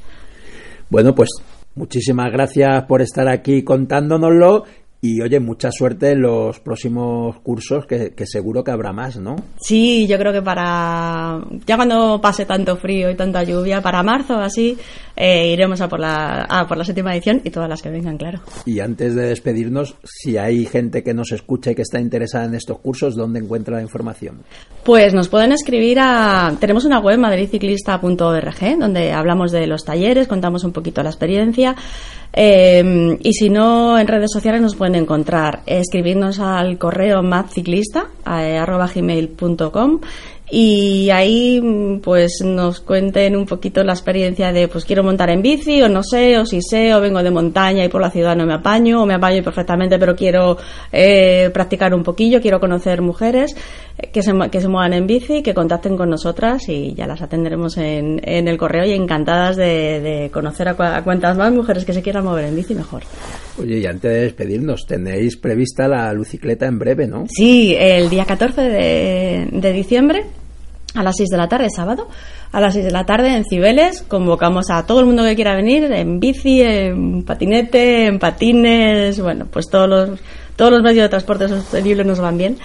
Bueno, pues muchísimas gracias por estar aquí contándonoslo y oye, mucha suerte en los próximos cursos, que, seguro que habrá más, ¿no? Sí, yo creo que para. Ya cuando pase tanto frío y tanta lluvia, para marzo así, eh, iremos a por, la, a por la séptima edición y todas las que vengan, claro. Y antes de despedirnos, si hay gente que nos escucha y que está interesada en estos cursos, ¿dónde encuentra la información? Pues nos pueden escribir a. Tenemos una web, madridciclista.org, donde hablamos de los talleres, contamos un poquito la experiencia. Eh, y si no, en redes sociales nos pueden encontrar. Escribirnos al correo matciclista.gmail.com y ahí pues nos cuenten un poquito la experiencia de pues quiero montar en bici o no sé o si sé o vengo de montaña y por la ciudad no me apaño o me apaño perfectamente pero quiero eh, practicar un poquillo quiero conocer mujeres eh, que se, que se muevan en bici que contacten con nosotras y ya las atenderemos en, en el correo y encantadas de, de conocer a, a cuantas más mujeres que se quieran mover en bici mejor Oye, y antes de despedirnos, tenéis prevista la lucicleta en breve, ¿no? Sí, el día 14 de, de diciembre a las 6 de la tarde, sábado, a las 6 de la tarde en Cibeles. Convocamos a todo el mundo que quiera venir, en bici, en patinete, en patines, bueno, pues todos los, todos los medios de transporte sostenible nos van bien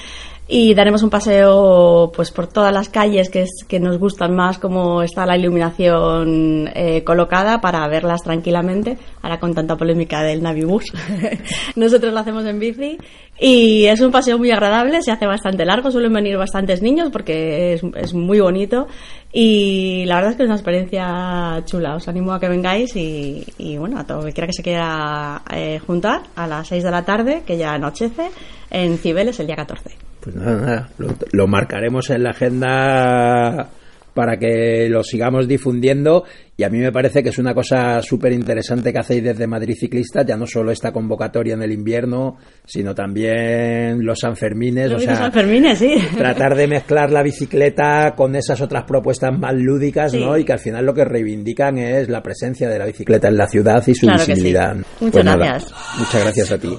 y daremos un paseo pues por todas las calles que, es, que nos gustan más como está la iluminación eh, colocada para verlas tranquilamente ahora con tanta polémica del Navibus nosotros lo hacemos en bici y es un paseo muy agradable se hace bastante largo suelen venir bastantes niños porque es, es muy bonito y la verdad es que es una experiencia chula. Os animo a que vengáis y, y bueno a todo que quiera que se quiera eh, juntar a las 6 de la tarde que ya anochece en Cibeles el día 14 pues nada, nada. Lo, marcaremos en la agenda para que lo sigamos difundiendo y a mí me parece que es una cosa súper interesante que hacéis desde Madrid Ciclista, ya no solo esta convocatoria en el invierno, sino también los Sanfermines, Los o sea, Sanfermines, sí. tratar de mezclar la bicicleta con esas otras propuestas más lúdicas, Sí. ¿no? Y que al final lo que reivindican es la presencia de la bicicleta en la ciudad y su Claro sí. visibilidad. Muchas Pues nada, gracias. muchas gracias a ti.